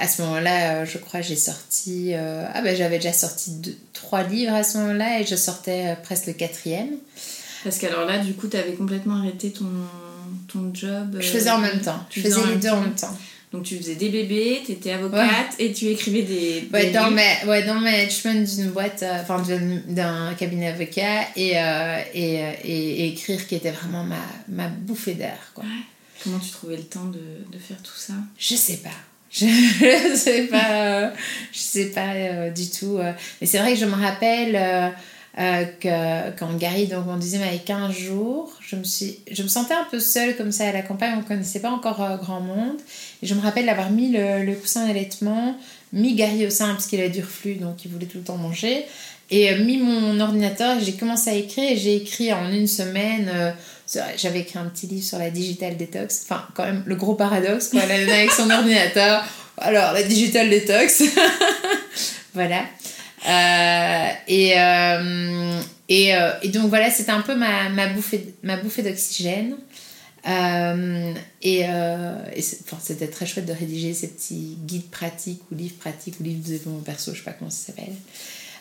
À ce moment-là, euh, je crois, j'ai sorti. euh, ah ben, j'avais déjà sorti deux, trois livres à ce moment-là et je sortais euh, presque le quatrième. Parce qu'alors là, du coup, t'avais complètement arrêté ton, ton job. Je euh, faisais en même temps. Je tu faisais les deux en même temps. Donc tu faisais des bébés, t'étais avocate et tu écrivais des. Ouais, des dans, livres. ma, ouais, dans le management d'une boîte, euh, enfin d'un- d'un cabinet avocat et, euh, et, euh, et, et écrire qui était vraiment ma, ma bouffée d'air. Quoi. Comment tu trouvais le temps de, de faire tout ça? Je sais pas. Je, sais pas. euh, je sais pas euh, du tout. euh. Mais c'est vrai que je me rappelle que quand Gary, donc mon deuxième, avait 15 jours, je me, suis, je me sentais un peu seule comme ça à la campagne. On connaissait pas encore grand monde. Et je me rappelle d'avoir mis le, coussin d'allaitement, mis Gary au sein parce qu'il avait du reflux, donc il voulait tout le temps manger. Et mis mon ordinateur et j'ai commencé à écrire. Et j'ai écrit en une semaine. J'avais écrit un petit livre sur la digital detox. Enfin, quand même, le gros paradoxe, quoi. La nana avec son ordinateur. Alors, la digital detox. voilà. Euh, et, euh, et, euh, et donc, voilà, c'était un peu ma, ma bouffée, ma bouffée d'oxygène. Et c'était très chouette de rédiger ces petits guides pratiques ou livres pratiques ou livres de développement perso, je sais pas comment ça s'appelle.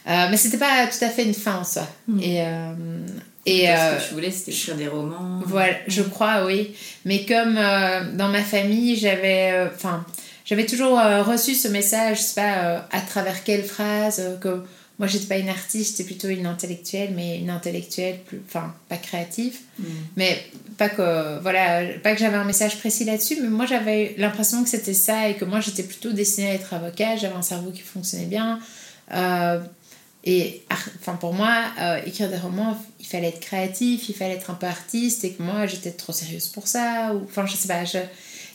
Mais c'était pas tout à fait une fin en soi. Mm. Et, et euh, que tu voulais, c'était écrire des romans. voilà, je crois, oui. Mais comme euh, dans ma famille, j'avais euh, enfin, j'avais toujours euh, reçu ce message, je sais pas, euh, à travers quelle phrase, euh, que moi, j'étais pas une artiste, j'étais plutôt une intellectuelle, mais une intellectuelle, plus, enfin, pas créative. Mm. Mais pas que, voilà, pas que j'avais un message précis là-dessus, mais moi, j'avais l'impression que c'était ça et que moi, j'étais plutôt destinée à être avocate, j'avais un cerveau qui fonctionnait bien. Et ar- enfin, pour moi, euh, écrire des romans, il fallait être créatif, il fallait être un peu artiste, et que moi, j'étais trop sérieuse pour ça. Enfin, je sais pas, je-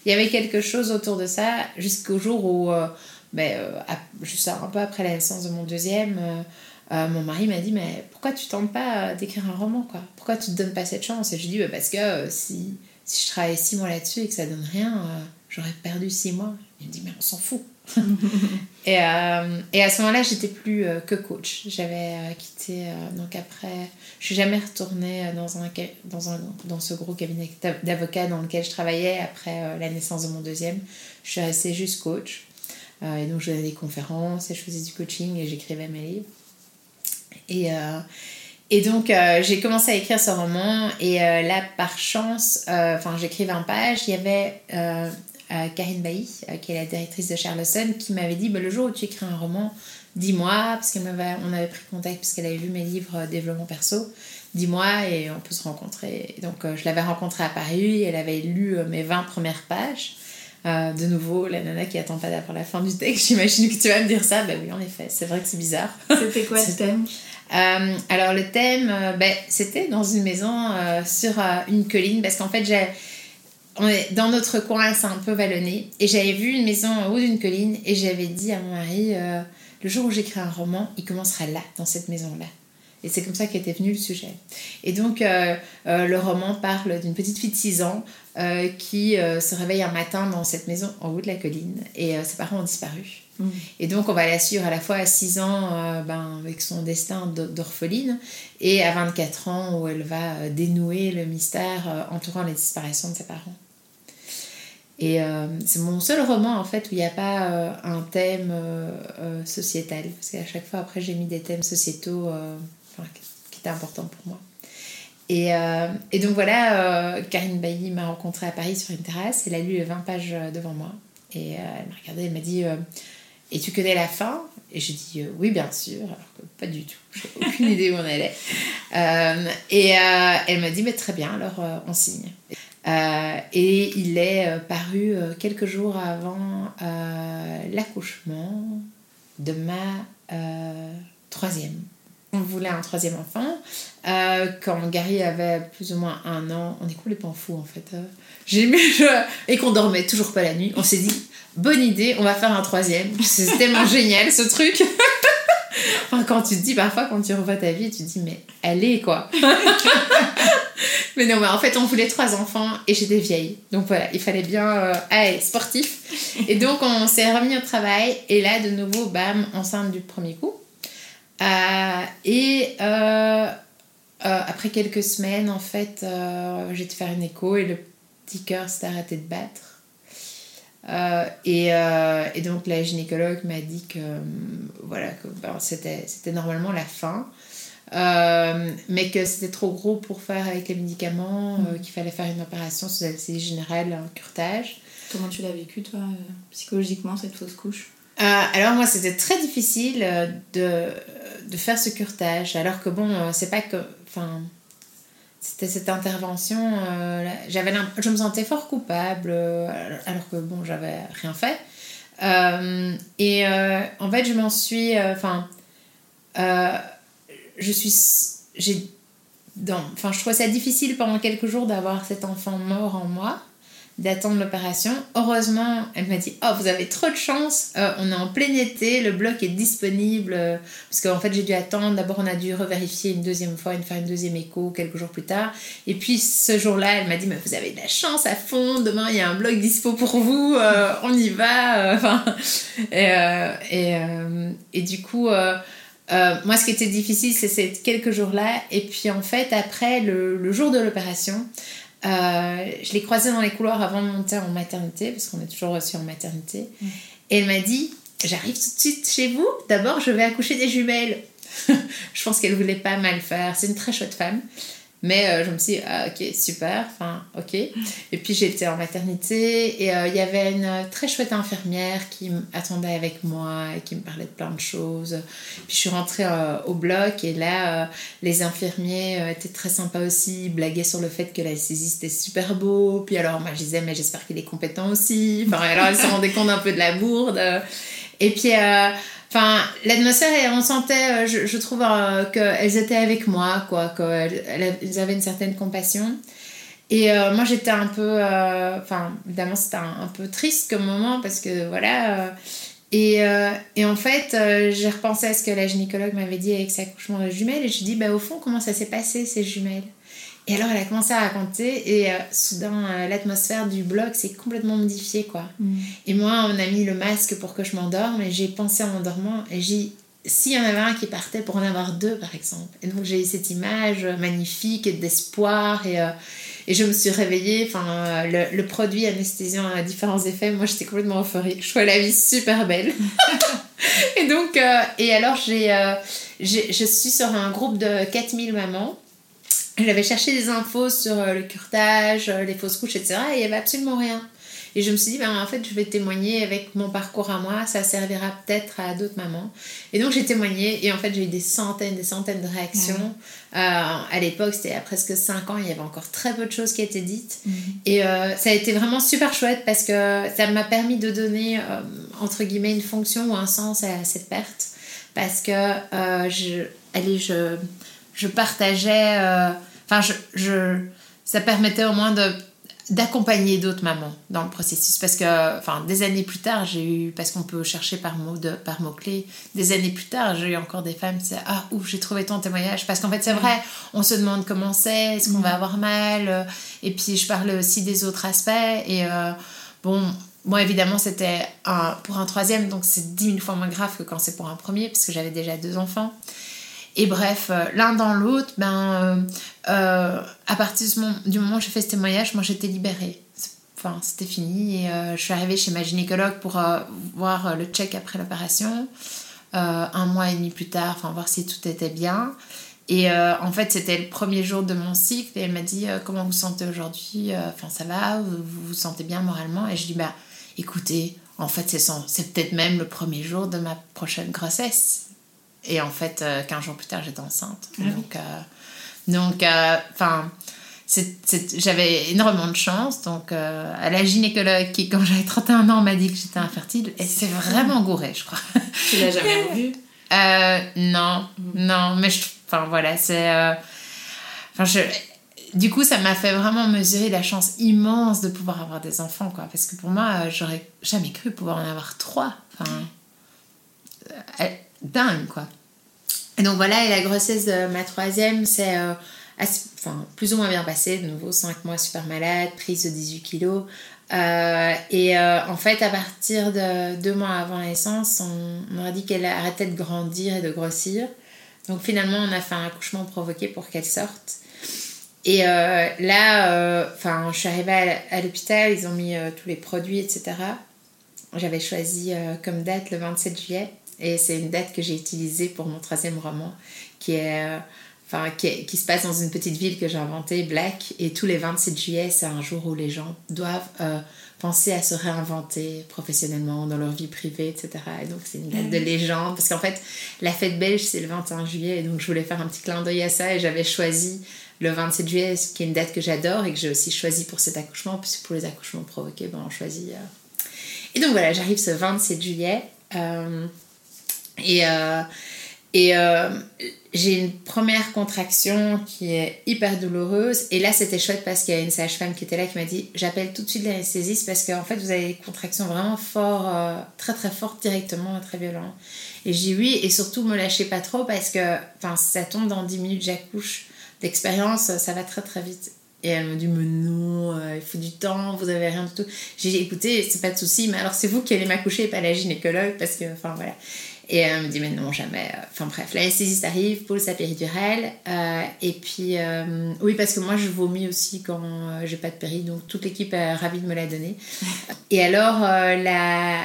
il y avait quelque chose autour de ça, jusqu'au jour où, euh, ben, euh, juste un peu après la naissance de mon deuxième, euh, mon mari m'a dit Mais pourquoi tu tentes pas d'écrire un roman quoi? Pourquoi tu te donnes pas cette chance? Et je lui dis bah, Parce que si, si je travaille six mois là-dessus et que ça donne rien, j'aurais perdu six mois. Il me dit Mais on s'en fout. et, euh, et à ce moment-là, j'étais plus euh, que coach. J'avais euh, quitté, donc après, je suis jamais retournée dans, un, dans, un, dans ce gros cabinet d'av- d'avocats dans lequel je travaillais après la naissance de mon deuxième. Je suis restée juste coach. Et donc, je donnais des conférences et je faisais du coaching et j'écrivais mes livres. Et, et donc, j'ai commencé à écrire ce roman. Et là, par chance, enfin, j'écrivais un page. Il y avait euh, Karine Bailly, qui est la directrice de Charleston, qui m'avait dit bah, le jour où tu écris un roman, dis-moi, parce qu'elle m'avait, on avait pris contact parce qu'elle avait lu mes livres développement perso. Dis-moi et on peut se rencontrer. Donc je l'avais rencontrée à Paris, elle avait lu mes 20 premières pages. de nouveau, la nana qui attend pas d'avoir la fin du texte, j'imagine que tu vas me dire ça. Ben oui, en effet, c'est vrai que c'est bizarre. C'était quoi ce thème? Euh, alors le thème, euh, ben, c'était dans une maison euh, sur une colline parce qu'en fait j'ai on est dans notre coin, c'est un peu vallonné. Et j'avais vu une maison en haut d'une colline et j'avais dit à mon mari, le jour où j'écris un roman, il commencera là, dans cette maison-là. Et c'est comme ça qu'était venu le sujet. Et donc, le roman parle d'une petite fille de 6 ans qui se réveille un matin dans cette maison en haut de la colline et ses parents ont disparu. Mm. Et donc, on va la suivre à la fois à 6 ans euh, ben, avec son destin d'orpheline et à 24 ans où elle va euh, dénouer le mystère euh, entourant la disparition de ses parents. Et c'est mon seul roman en fait où il n'y a pas un thème sociétal. Parce qu'à chaque fois, après, j'ai mis des thèmes sociétaux qui étaient importants pour moi. Et, et donc voilà, Karine Bailly m'a rencontrée à Paris sur une terrasse. Elle a lu 20 pages devant moi. Et elle m'a regardée, elle m'a dit et tu connais la fin? Et j'ai dit euh, oui, bien sûr, alors que pas du tout. J'ai aucune idée où on allait. Euh, et euh, elle m'a dit mais très bien, alors on signe. et il est paru quelques jours avant l'accouchement de ma troisième. On voulait un troisième enfant. quand Gary avait plus ou moins un an, on est complètement fou en fait. J'ai et qu'on dormait toujours pas la nuit. On s'est dit bonne idée, on va faire un troisième. C'est tellement génial ce truc. enfin, quand tu te dis parfois, quand tu revois ta vie, tu te dis, mais elle est quoi. mais non, mais en fait, on voulait trois enfants et j'étais vieille. Donc voilà, il fallait bien euh, aller sportif. Et donc, on s'est remis au travail et là, de nouveau, bam, enceinte du premier coup. Euh, et euh, après quelques semaines, en fait, j'ai été faire une écho et le petit cœur s'est arrêté de battre. Euh, et, euh, et, donc la gynécologue m'a dit que euh, voilà que ben, c'était normalement la fin. Mais que c'était trop gros pour faire avec les médicaments mm. qu'il fallait faire une opération sous anesthésie générale un curtage. Comment tu l'as vécu toi psychologiquement cette fausse couche? Alors moi c'était très difficile de, de faire ce curtage. Alors que bon c'est pas que enfin c'était cette intervention, euh, j'avais je me sentais fort coupable, euh, alors que bon, j'avais rien fait. Euh, et en fait, je m'en suis. Enfin, je suis. J'ai. Enfin, je trouvais ça difficile pendant quelques jours d'avoir cet enfant mort en moi d'attendre l'opération. Heureusement, elle m'a dit Oh, vous avez trop de chance, euh, on est en plein été, le bloc est disponible. Euh, parce qu'en fait, j'ai dû attendre. D'abord, on a dû revérifier une deuxième fois, une faire une deuxième écho quelques jours plus tard. Et puis, ce jour-là, elle m'a dit Mais vous avez de la chance à fond, demain, il y a un bloc dispo pour vous, euh, on y va. Enfin, et, et, du coup. moi, ce qui était difficile, c'est ces quelques jours-là. Et puis, en fait, après, le jour de l'opération, euh, je l'ai croisée dans les couloirs avant de monter en maternité, parce qu'on est toujours aussi en maternité. Mm. Et elle m'a dit J'arrive tout de suite chez vous, d'abord je vais accoucher des jumelles. je pense qu'elle voulait pas mal faire. C'est une très chouette femme. Mais euh, je me suis dit, ah, ok, super, enfin, ok. Et puis j'étais en maternité et euh, il y avait une très chouette infirmière qui m'attendait avec moi et qui me parlait de plein de choses. Puis je suis rentrée euh, au bloc et là, les infirmiers étaient très sympas aussi, ils blaguaient sur le fait que l'anesthésiste était super beau. Puis alors, moi, je disais, mais j'espère qu'il est compétent aussi. Enfin, alors, elle se rendait compte un peu de la bourde. Et puis, Enfin, l'atmosphère, on sentait, euh, je, trouve, euh, qu'elles étaient avec moi, quoi, qu'elles avaient une certaine compassion. Et euh, moi, j'étais un peu. Enfin, évidemment, c'était un, peu triste comme moment parce que voilà. et, en fait, j'ai repensé à ce que la gynécologue m'avait dit avec sa accouchement de jumelles et je me dis, bah, au fond, comment ça s'est passé ces jumelles? Et alors, elle a commencé à raconter, et euh, soudain, euh, l'atmosphère du bloc s'est complètement modifiée, quoi. Mm. Et moi, on a mis le masque pour que je m'endorme, et j'ai pensé en m'endormant, et j'ai s'il y en avait un qui partait pour en avoir deux, par exemple. Et donc, j'ai eu cette image magnifique et d'espoir, et, euh, et je me suis réveillée. Enfin, le, le, produit anesthésiant a différents effets. Moi, j'étais complètement euphorique. Je trouvais la vie super belle. et donc, et alors, j'ai, je suis sur un groupe de 4000 mamans j'avais cherché des infos sur euh, le curtage, euh, les fausses couches, etc. Et il n'y avait absolument rien. Et je me suis dit, ben, en fait, je vais témoigner avec mon parcours à moi, ça servira peut-être à d'autres mamans. Et donc j'ai témoigné, et en fait, j'ai eu des centaines, des centaines de réactions. Euh, à l'époque, c'était a presque 5 ans, il y avait encore très peu de choses qui étaient dites. Mhm. Et euh, ça a été vraiment super chouette parce que ça m'a permis de donner, euh, entre guillemets, une fonction ou un sens à cette perte. Parce que je, allez, je, je partageais, enfin, je, je, ça permettait au moins de d'accompagner d'autres mamans dans le processus parce que enfin des années plus tard j'ai eu parce qu'on peut chercher par mot de par mots clés des années plus tard j'ai eu encore des femmes qui disaient ah ouf j'ai trouvé ton témoignage. Parce qu'en fait c'est vrai on se demande comment c'est est-ce qu'on va avoir mal et puis je parlais aussi des autres aspects et euh, bon moi évidemment c'était pour un troisième donc c'est dix mille fois moins grave que quand c'est pour un premier parce que j'avais déjà deux enfants et bref, euh, l'un dans l'autre, ben, euh, euh, à partir du moment où j'ai fait ce témoignage, moi j'étais libérée. Enfin, c'était fini. Et je suis arrivée chez ma gynécologue pour voir le check après l'opération. un mois et demi plus tard, enfin, voir si tout était bien. Et en fait, c'était le premier jour de mon cycle. Et elle m'a dit Comment vous sentez aujourd'hui Enfin, ça va vous, vous sentez bien moralement? Et je dis Bah, écoutez, en fait, c'est peut-être même le premier jour de ma prochaine grossesse. Et en fait, 15 euh, jours plus tard, j'étais enceinte. Ah donc, euh, donc euh, enfin, j'avais énormément de chance. Donc, à la gynécologue qui, quand j'avais 31 ans, m'a dit que j'étais infertile, et c'est vraiment gouré, je crois. Tu l'as jamais vu Non, non, mais je, enfin voilà, c'est. Enfin, je, du coup, ça m'a fait vraiment mesurer la chance immense de pouvoir avoir des enfants, quoi. Parce que pour moi, j'aurais jamais cru pouvoir en avoir trois. Enfin, dingue, quoi. Et donc voilà, et la grossesse de ma troisième, c'est euh, enfin, plus ou moins bien passé. De nouveau, 5 mois super malade, prise de 18 kilos. Euh, et euh, en fait, à partir de deux mois avant la naissance, on, on a dit qu'elle arrêtait de grandir et de grossir. Donc finalement, on a fait un accouchement provoqué pour qu'elle sorte. Et là, enfin, je suis arrivée à, l'hôpital, ils ont mis tous les produits, etc. J'avais choisi comme date le 27 juillet. Et c'est une date que j'ai utilisée pour mon troisième roman, qui est... Euh, enfin, qui, qui, se passe dans une petite ville que j'ai inventée, Black, et tous les 27 juillet, c'est un jour où les gens doivent euh, penser à se réinventer professionnellement dans leur vie privée, etc. Et donc c'est une date de légende, parce qu'en fait, la fête belge, c'est le 21 juillet, et donc je voulais faire un petit clin d'œil à ça, et j'avais choisi le 27 juillet, qui est une date que j'adore, et que j'ai aussi choisi pour cet accouchement, puisque pour les accouchements provoqués, ben, on choisit... Euh. Et donc voilà, j'arrive ce 27 juillet. Et, euh, et euh, j'ai une première contraction qui est hyper douloureuse. Et là, c'était chouette parce qu'il y a une sage-femme qui était là qui m'a dit J'appelle tout de suite l'anesthésiste parce qu'en fait, vous avez des contractions vraiment fort, euh, très très fortes directement, très violentes. Et j'ai dit oui, et surtout, me lâchez pas trop parce que ça tombe dans 10 minutes, j'accouche. D'expérience, ça va très très vite. Et elle me dit, mais non, il faut du temps, vous avez rien du tout. J'ai dit, écoutez, c'est pas de souci, mais alors c'est vous qui allez m'accoucher et pas la gynécologue, parce que, enfin voilà. Et elle me dit, mais non, jamais. Enfin bref, l'anesthésiste arrive, pose sa péridurale. Euh, et puis, euh, oui, parce que moi, je vomis aussi quand euh, j'ai pas de péri. Donc, toute l'équipe est ravie de me la donner. Et alors, la,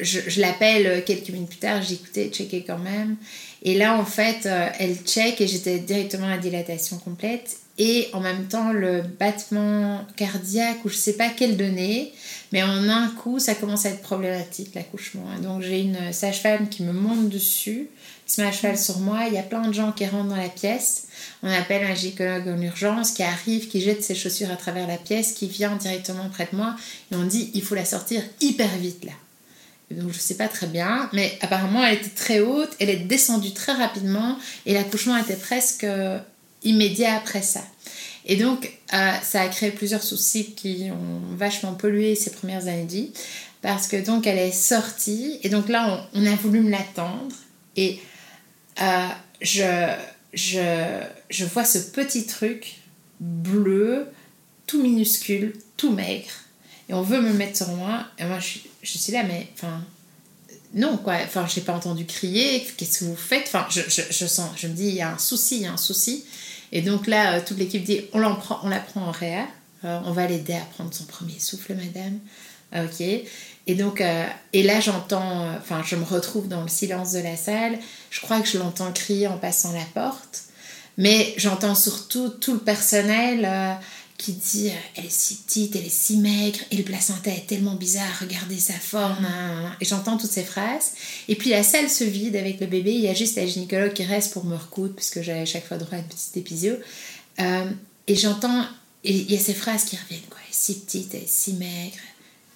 je, je l'appelle quelques minutes plus tard. J'ai écouté, checké quand même. Et là, en fait, elle check et j'étais directement à dilatation complète et en même temps le battement cardiaque ou je sais pas quelle donnée, mais en un coup ça commence à être problématique l'accouchement. Donc j'ai une sage-femme qui me monte dessus, qui se met à cheval sur moi, il y a plein de gens qui rentrent dans la pièce, on appelle un gynécologue en urgence qui arrive, qui jette ses chaussures à travers la pièce, qui vient directement près de moi et on dit il faut la sortir hyper vite là. donc je sais pas très bien, mais apparemment elle était très haute, elle est descendue très rapidement et l'accouchement était presque immédiat après ça. Et donc, euh, ça a créé plusieurs soucis qui ont vachement pollué ces premières années de vie. Parce que donc, elle est sortie. Et donc là, on, a voulu me l'attendre. Et euh, je, je, je vois ce petit truc bleu, tout minuscule, tout maigre. Et on veut me mettre sur moi. Et moi, je, suis là, mais enfin, non, quoi. Enfin, je n'ai pas entendu crier. Qu'est-ce que vous faites? Enfin, je, je, je, sens, je me dis, il y a un souci, il y a un souci. Et donc là, euh, toute l'équipe dit on, prend, on la prend en réa, euh, on va l'aider à prendre son premier souffle, madame. Ah, ok. Et donc, euh, et là, j'entends, enfin, je me retrouve dans le silence de la salle. Je crois que je l'entends crier en passant la porte. Mais j'entends surtout tout le personnel qui dit euh, elle est si petite, elle est si maigre, et le placenta est tellement bizarre, regardez sa forme. hein. Et j'entends toutes ces phrases. Et puis la salle se vide avec le bébé, il y a juste la gynécologue qui reste pour me recoudre, puisque j'avais à chaque fois droit à une petite épisio. Euh, et j'entends, et il y a ces phrases qui reviennent, quoi. Elle est si petite, elle est si maigre.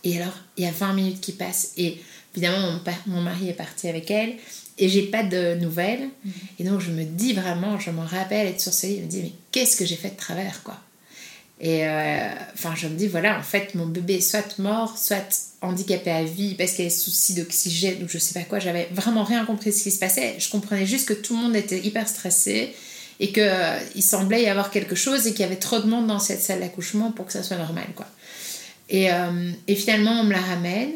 Et alors, il y a 20 minutes qui passent, et évidemment, mon, mon mari est parti avec elle, et j'ai pas de nouvelles. Et donc, je me dis vraiment, je m'en rappelle être sur ce lit, je me dis, mais qu'est-ce que j'ai fait de travers, quoi et euh, enfin, je me dis, voilà, en fait, mon bébé est soit mort, soit handicapé à vie parce qu'il y a des soucis d'oxygène ou je sais pas quoi. J'avais vraiment rien compris de ce qui se passait. Je comprenais juste que tout le monde était hyper stressé et qu'il il semblait y avoir quelque chose et qu'il y avait trop de monde dans cette salle d'accouchement pour que ça soit normal, quoi. Et, euh, et finalement, on me la ramène.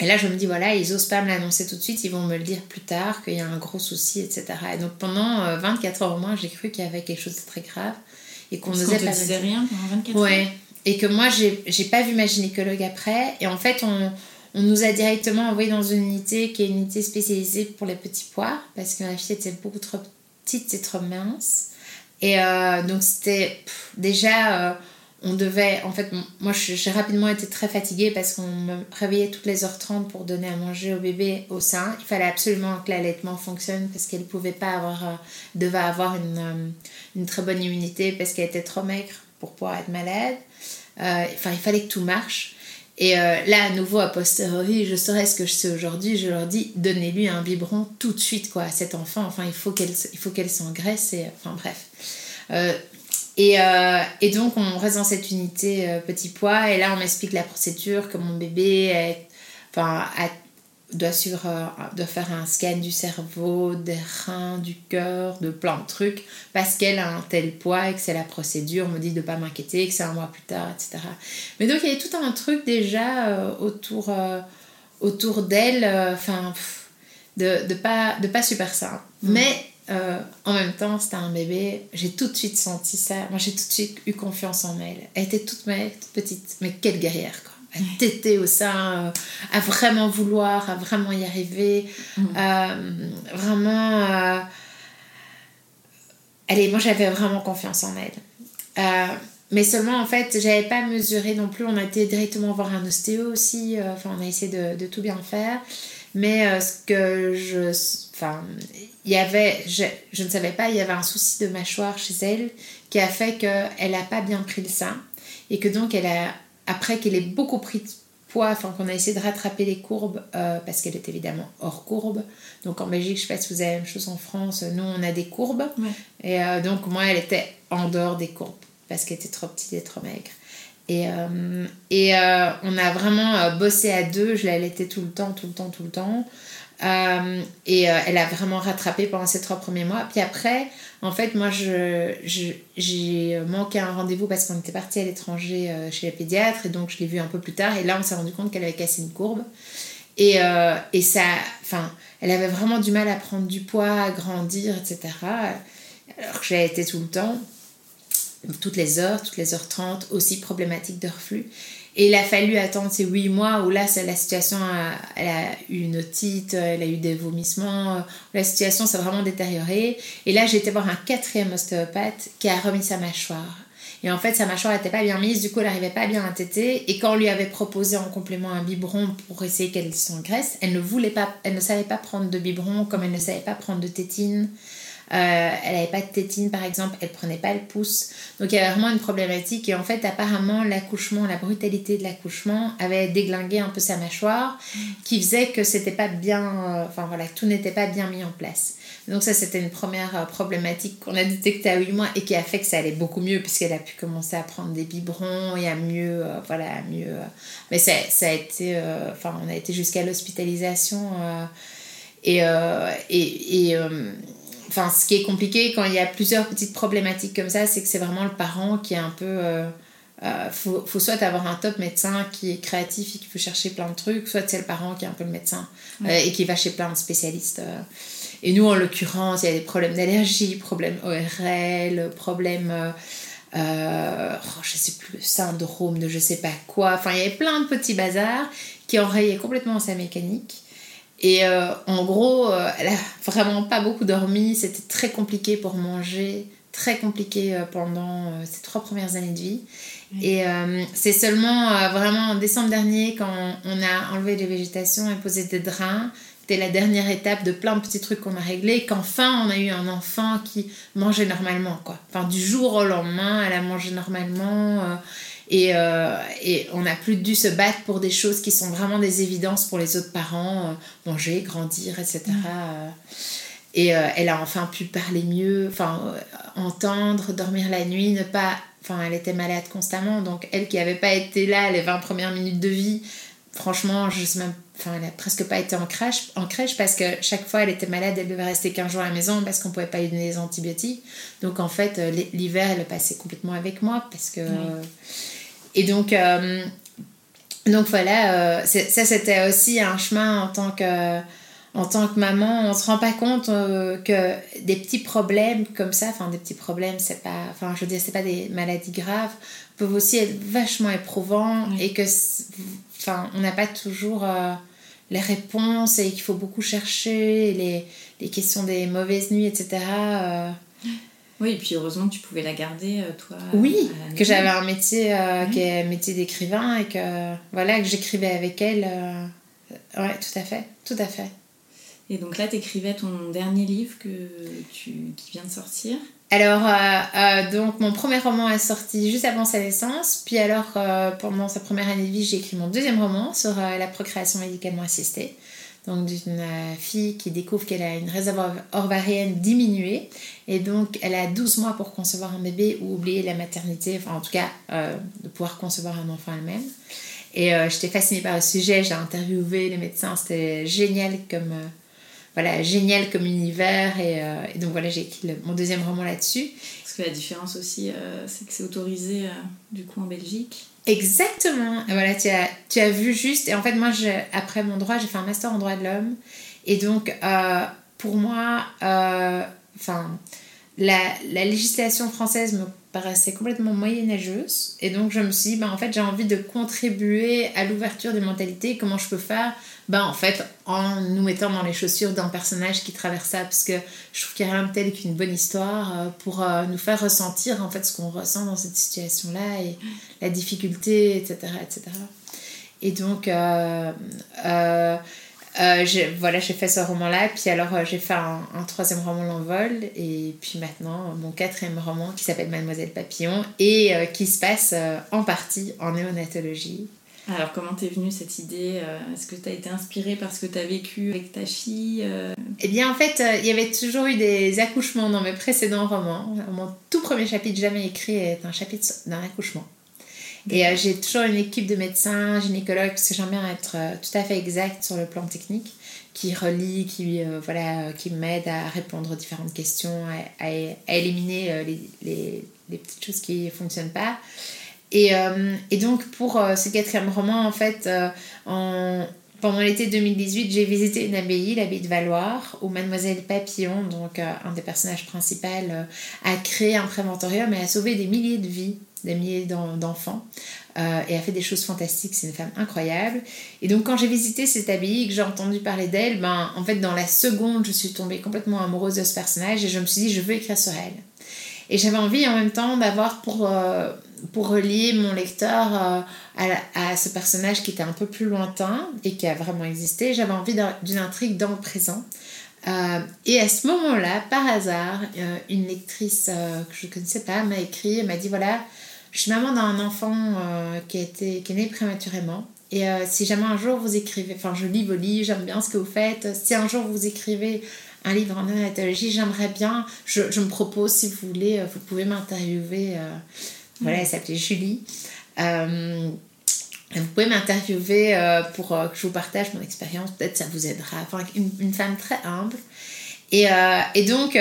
Et là, je me dis, voilà, ils osent pas me l'annoncer tout de suite, ils vont me le dire plus tard, qu'il y a un gros souci, etc. Et donc, pendant euh, 24 heures au moins, j'ai cru qu'il y avait quelque chose de très grave et qu'on n'osait pas me disait rien pendant 24 Ouais. heures. Et que moi, j'ai pas vu ma gynécologue après. Et en fait, on, on nous a directement envoyé dans une unité qui est une unité spécialisée pour les petits pois, parce que ma fille était beaucoup trop petite et trop mince. Et euh, donc, c'était déjà, euh, on devait. En fait, moi, j'ai rapidement été très fatiguée parce qu'on me réveillait toutes les heures 30 pour donner à manger au bébé au sein. Il fallait absolument que l'allaitement fonctionne parce qu'elle pouvait pas avoir. euh, devait avoir une, euh, une très bonne immunité parce qu'elle était trop maigre pour pouvoir être malade. Euh, Enfin, il fallait que tout marche. Et là, à nouveau, a posteriori, je saurais ce que je sais aujourd'hui, je leur dis, donnez-lui un biberon tout de suite, quoi, à cet enfant. Enfin, il faut qu'elle il faut qu'elle s'engraisse. Et, enfin, bref. Et, euh, et donc, on reste dans cette unité euh, petit pois. Et là, on m'explique la procédure, que mon bébé est, enfin, a- doit, suivre, euh, doit faire un scan du cerveau, des reins, du cœur, de plein de trucs, parce qu'elle a un tel poids et que c'est la procédure. On me dit de ne pas m'inquiéter, que c'est un mois plus tard, etc. Mais donc, il y avait tout un truc déjà autour, autour d'elle, enfin, de, de, pas, de pas super simple. Mais euh, en même temps, c'était un bébé, j'ai tout de suite senti ça. Moi, j'ai tout de suite eu confiance en elle. Elle était toute maigre, toute petite, mais quelle guerrière, quoi. À téter au sein, euh, à vraiment vouloir, à vraiment y arriver. Euh, vraiment. euh, Allez, moi j'avais vraiment confiance en elle. Euh, mais seulement en fait, j'avais pas mesuré non plus. On a été directement voir un ostéo aussi. euh, Enfin, on a essayé de, de tout bien faire. Mais euh, ce que je. Enfin, il y avait. Je, je ne savais pas, il y avait un souci de mâchoire chez elle qui a fait qu'elle n'a pas bien pris le sein. Et que donc, elle a. Après qu'elle ait beaucoup pris de poids, enfin, qu'on a essayé de rattraper les courbes, euh, parce qu'elle est évidemment hors courbe. Donc en Belgique, je sais pas si vous avez la même chose en France, nous on a des courbes. Ouais. Et euh, donc moi, elle était en dehors des courbes parce qu'elle était trop petite et trop maigre. Et, euh, et on a vraiment bossé à deux, je l'allaitais tout le temps, tout le temps, tout le temps. Euh, et euh, elle a vraiment rattrapé pendant ces trois premiers mois. Puis après, en fait, moi, je, je- j'ai manqué un rendez-vous parce qu'on était parti à l'étranger euh, chez la pédiatre. Et donc, je l'ai vue un peu plus tard. Et là, on s'est rendu compte qu'elle avait cassé une courbe. Et, et ça, enfin, elle avait vraiment du mal à prendre du poids, à grandir, etc. Alors que j'ai été tout le temps, toutes les heures, toutes les heures 30, aussi problématique de reflux. Et il a fallu attendre ces 8 mois où là, la situation, a- elle a eu une otite, elle a eu des vomissements, euh, la situation s'est vraiment détériorée. Et là, j'ai été voir un quatrième ostéopathe qui a remis sa mâchoire. Et en fait, sa mâchoire n'était pas bien mise, du coup, elle n'arrivait pas bien à téter. Et quand on lui avait proposé en complément un biberon pour essayer qu'elle s'engraisse, elle ne voulait pas, elle ne savait pas prendre de biberon, comme elle ne savait pas prendre de tétine. Euh, elle n'avait pas de tétine par exemple, elle prenait pas le pouce. Donc il y avait vraiment une problématique et en fait apparemment l'accouchement, la brutalité de l'accouchement avait déglingué un peu sa mâchoire qui faisait que c'était pas bien, euh, voilà, tout n'était pas bien mis en place. Donc ça c'était une première euh, problématique qu'on a détectée à 8 mois et qui a fait que ça allait beaucoup mieux puisqu'elle a pu commencer à prendre des biberons et à mieux, voilà, à mieux. mais ça, ça a été, enfin on a été jusqu'à l'hospitalisation et, et, enfin, ce qui est compliqué quand il y a plusieurs petites problématiques comme ça, c'est que c'est vraiment le parent qui est un peu. Euh, euh, faut, faut soit avoir un top médecin qui est créatif et qui peut chercher plein de trucs, soit c'est le parent qui est un peu le médecin euh, et qui va chez plein de spécialistes. euh. Et nous, en l'occurrence, il y a des problèmes d'allergie, problèmes ORL, problèmes. Euh, oh, je sais plus, syndrome de je sais pas quoi. Enfin, il y avait plein de petits bazars qui enrayaient complètement sa mécanique. Et euh, en gros, euh, elle a vraiment pas beaucoup dormi. C'était très compliqué pour manger très compliqué pendant ces trois premières années de vie. Et c'est seulement vraiment en décembre dernier, quand on a enlevé les végétations et posé des drains, c'était la dernière étape de plein de petits trucs qu'on a réglés, qu'enfin on a eu un enfant qui mangeait normalement, quoi. Enfin, du jour au lendemain, elle a mangé normalement. Et, euh, et, on n'a plus dû se battre pour des choses qui sont vraiment des évidences pour les autres parents, euh, manger, grandir, etc. Et euh, elle a enfin pu parler mieux, enfin entendre, dormir la nuit, ne pas... Enfin, elle était malade constamment, donc elle qui n'avait pas été là les 20 premières minutes de vie, franchement, je sais même... Enfin, elle a presque pas été en crèche, en crèche parce que chaque fois elle était malade, elle devait rester 15 jours à la maison parce qu'on pouvait pas lui donner des antibiotiques. Donc en fait, l'hiver, elle passait complètement avec moi parce que... Et donc, euh, donc voilà, euh, ça c'était aussi un chemin en tant que en tant que maman, on se rend pas compte euh, que des petits problèmes comme ça, enfin des petits problèmes, c'est pas, enfin je veux dire, c'est pas des maladies graves, peuvent aussi être vachement éprouvants et que, enfin, on n'a pas toujours les réponses et qu'il faut beaucoup chercher les, les, questions des mauvaises nuits, etc. Oui, et puis heureusement que tu pouvais la garder, euh, toi. Oui, que j'avais un métier euh, qui est métier d'écrivain et que voilà que j'écrivais avec elle. Euh, ouais, tout à fait, tout à fait. Et donc là, tu écrivais ton dernier livre que tu, qui vient de sortir. Alors, donc mon premier roman est sorti juste avant sa naissance. Puis alors, pendant sa première année de vie, j'ai écrit mon deuxième roman sur la procréation médicalement assistée donc d'une euh, fille qui découvre qu'elle a une réserve ovarienne diminuée et donc elle a 12 mois pour concevoir un bébé ou oublier la maternité, enfin en tout cas euh, de pouvoir concevoir un enfant elle-même. Et euh, j'étais fascinée par le sujet, j'ai interviewé les médecins, c'était génial comme voilà génial comme univers et, donc voilà j'ai écrit mon deuxième roman là-dessus. Parce que la différence aussi, c'est que c'est autorisé du coup en Belgique. Exactement. Voilà, tu as, tu as vu juste. Et en fait, moi, après mon droit, j'ai fait un master en droit de l'homme. Et donc, euh, pour moi, euh, enfin, la, la, législation française me paraissait complètement moyenâgeuse. Et donc, je me suis dit, bah, en fait, j'ai envie de contribuer à l'ouverture des mentalités. Comment je peux faire bah, En fait, en nous mettant dans les chaussures d'un personnage qui traverse ça. Parce que je trouve qu'il n'y a rien de tel qu'une bonne histoire euh, pour euh, nous faire ressentir en fait ce qu'on ressent dans cette situation-là et la difficulté, etc. etc. Et donc, euh, voilà, j'ai fait ce roman-là, puis alors j'ai fait un, troisième roman, L'Envol, et puis maintenant mon quatrième roman qui s'appelle Mademoiselle Papillon et qui se passe en partie en néonatologie. Alors comment t'es venue cette idée Est-ce que t'as été inspirée par ce que t'as vécu avec ta fille Eh bien en fait, il y avait toujours eu des accouchements dans mes précédents romans. Mon tout premier chapitre jamais écrit est un chapitre d'un accouchement. Et euh, j'ai toujours une équipe de médecins, gynécologues, parce que j'aime bien être euh, tout à fait exact sur le plan technique, qui relie, qui, euh, voilà, qui m'aide à répondre aux différentes questions, à, à, éliminer les, les, les, petites choses qui ne fonctionnent pas. Et, et, donc pour ce quatrième roman, en fait, en, pendant l'été 2018, j'ai visité une abbaye, l'abbaye de Valoir, où Mademoiselle Papillon, donc un des personnages principaux, a créé un préventorium et a sauvé des milliers de vies des milliers d'enfants euh, et a fait des choses fantastiques. C'est une femme incroyable. Et donc, quand j'ai visité cette abbaye que j'ai entendu parler d'elle, ben, en fait, dans la seconde, je suis tombée complètement amoureuse de ce personnage et je me suis dit, je veux écrire sur elle. Et j'avais envie en même temps d'avoir pour, euh, pour relier mon lecteur euh, à, ce personnage qui était un peu plus lointain et qui a vraiment existé, j'avais envie d'une intrigue dans le présent. et à ce moment-là, par hasard, une lectrice que je ne connaissais pas m'a écrit, elle m'a dit voilà, je suis maman d'un enfant euh, qui, a qui est né prématurément. Et euh, si jamais un jour vous écrivez, enfin je lis vos livres, j'aime bien ce que vous faites, si un jour vous écrivez un livre en néonatologie, j'aimerais bien, je, me propose si vous voulez, euh, vous pouvez m'interviewer. Voilà, elle s'appelait Julie. vous pouvez m'interviewer pour que je vous partage mon expérience, peut-être ça vous aidera. Enfin, une, une femme très humble. Et, et donc,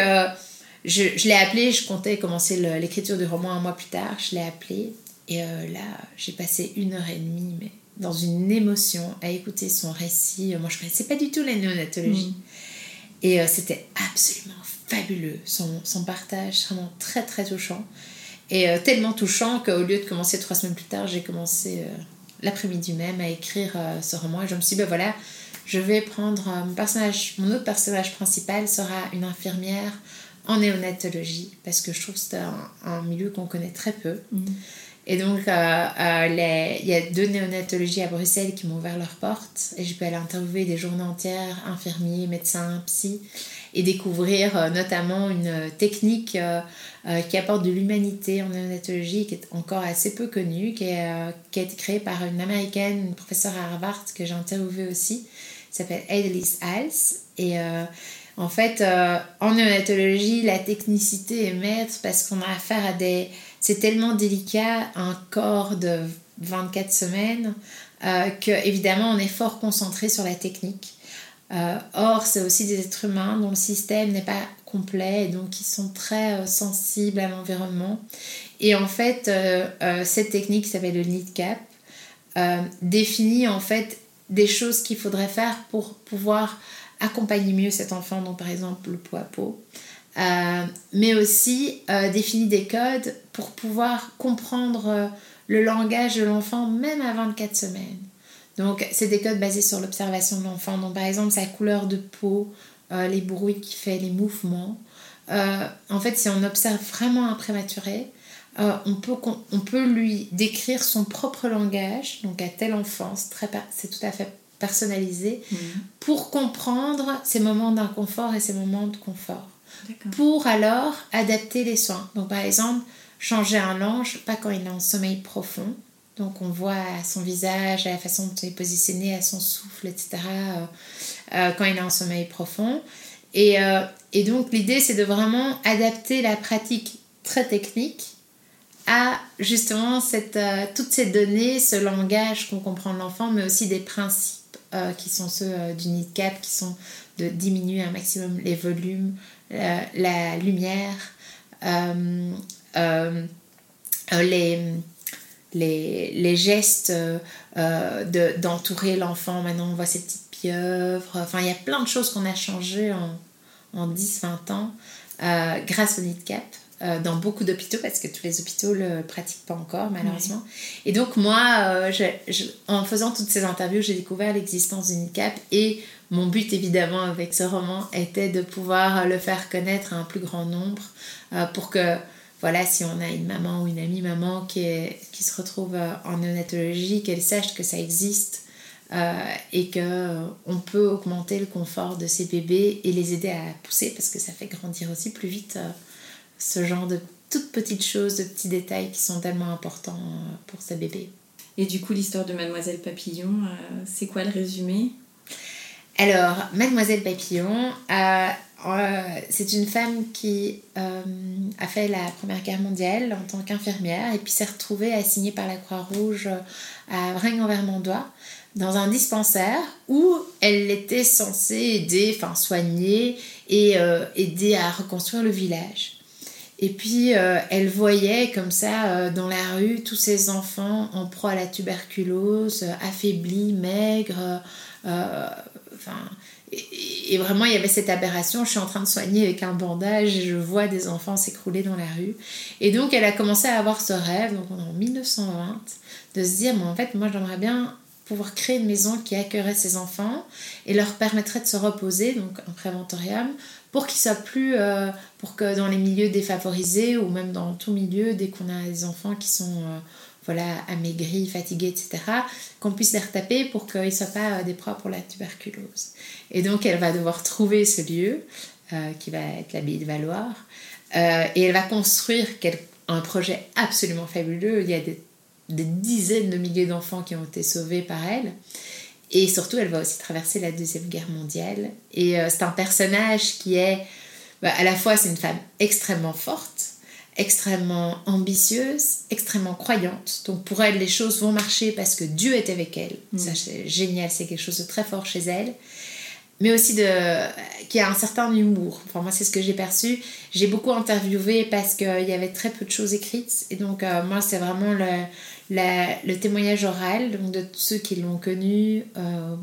je, je l'ai appelé, je comptais commencer l'écriture du roman un mois plus tard, je l'ai appelé et euh, là j'ai passé une heure et demie mais dans une émotion à écouter son récit. Moi je ne connaissais pas du tout la néonatologie mm. et euh, c'était absolument fabuleux, son, son, partage vraiment très très touchant et euh, tellement touchant qu'au lieu de commencer trois semaines plus tard, j'ai commencé l'après-midi même à écrire ce roman et je me suis dit ben voilà, je vais prendre mon personnage, mon autre personnage principal sera une infirmière en néonatologie, parce que je trouve que c'est un, milieu qu'on connaît très peu. Mhm. Et donc, euh, euh, il y a deux néonatologies à Bruxelles qui m'ont ouvert leurs portes. Et je peux aller interviewer des journées entières, infirmiers, médecins, psy, et découvrir euh, notamment une technique qui apporte de l'humanité en néonatologie, qui est encore assez peu connue, qui, qui a été créée par une américaine, une professeure à Harvard que j'ai interviewée aussi, qui s'appelle Adelise Hals. Et en fait, en néonatologie, la technicité est maître parce qu'on a affaire à des. C'est tellement délicat, un corps de 24 semaines, euh, que évidemment on est fort concentré sur la technique. Euh, or, c'est aussi des êtres humains dont le système n'est pas complet et donc qui sont très euh, sensibles à l'environnement. Et en fait, euh, cette technique qui s'appelle le NIDCAP euh, définit en fait des choses qu'il faudrait faire pour pouvoir accompagner mieux cet enfant, donc par exemple le pot à pot. Euh, mais aussi euh, définit des codes pour pouvoir comprendre euh, le langage de l'enfant même à 24 semaines. Donc, c'est des codes basés sur l'observation de l'enfant. Donc, par exemple, sa couleur de peau, les bruits qu'il fait, les mouvements. En fait, si on observe vraiment un prématuré, on, peut, on peut lui décrire son propre langage, donc à telle enfance, c'est tout à fait personnalisé, pour comprendre ses moments d'inconfort et ses moments de confort. Pour alors adapter les soins. Donc par exemple, changer un linge, pas quand il est en sommeil profond. Donc on voit son visage, à la façon dont il est positionné, à son souffle, etc. euh, euh, quand il est en sommeil profond. Et, euh, et donc l'idée c'est de vraiment adapter la pratique très technique à justement cette, toutes ces données, ce langage qu'on comprend de l'enfant, mais aussi des principes qui sont ceux du NIDCAP, qui sont de diminuer un maximum les volumes, la, lumière, euh, euh, euh, les, les, les gestes de- d'entourer l'enfant. Maintenant, on voit ces petites pieuvres. Enfin, il y a plein de choses qu'on a changées en, en 10-20 ans grâce au NIDCAP. dans beaucoup d'hôpitaux parce que tous les hôpitaux le pratiquent pas encore malheureusement et donc moi euh, je- je- en faisant toutes ces interviews j'ai découvert l'existence du NIDCAP et mon but évidemment avec ce roman était de pouvoir le faire connaître à un plus grand nombre euh, pour que voilà, si on a une maman ou une amie maman qui, se retrouve euh, en néonatologie, qu'elle sache que ça existe euh, et que euh, on peut augmenter le confort de ces bébés et les aider à pousser parce que ça fait grandir aussi plus vite ce genre de toutes petites choses, de petits détails qui sont tellement importants pour ces bébés. Et du coup, l'histoire de Mademoiselle Papillon, c'est quoi le résumé? Alors, Mademoiselle Papillon, euh, euh, c'est une femme qui euh, a fait la Première Guerre mondiale en tant qu'infirmière et puis s'est retrouvée assignée par la Croix-Rouge à Vrennes-en-Vermandois dans un dispensaire où elle était censée aider, enfin soigner et aider à reconstruire le village. Et puis elle voyait comme ça dans la rue tous ces enfants en proie à la tuberculose, affaiblis, maigres, et vraiment il y avait cette aberration. Je suis en train de soigner avec un bandage et je vois des enfants s'écrouler dans la rue. Et donc elle a commencé à avoir ce rêve, donc en 1920, de se dire, mais en fait moi j'aimerais bien pouvoir créer une maison qui accueillerait ces enfants et leur permettrait de se reposer, donc un préventorium, pour qu'ils soient plus, euh, pour que dans les milieux défavorisés ou même dans tout milieu, dès qu'on a des enfants qui sont euh, voilà, amaigris, fatigués, etc., qu'on puisse les retaper pour qu'ils ne soient pas euh, des proies pour la tuberculose. Et donc elle va devoir trouver ce lieu, euh, qui va être l'abbaye de Valoir, euh, et elle va construire un projet absolument fabuleux. Il y a des, dizaines de milliers d'enfants qui ont été sauvés par elle. Et surtout, elle va aussi traverser la Deuxième Guerre mondiale. Et c'est un personnage qui est, bah, à la fois, c'est une femme extrêmement forte, extrêmement ambitieuse, extrêmement croyante. Donc pour elle, les choses vont marcher parce que Dieu est avec elle. Ça, c'est génial, c'est quelque chose de très fort chez elle. Mais aussi de, qui a un certain humour. Enfin, moi, c'est ce que j'ai perçu. J'ai beaucoup interviewé parce qu'il y avait très peu de choses écrites. Et donc, euh, moi, c'est vraiment le, la- le témoignage oral donc de tous ceux qui l'ont connu. euh,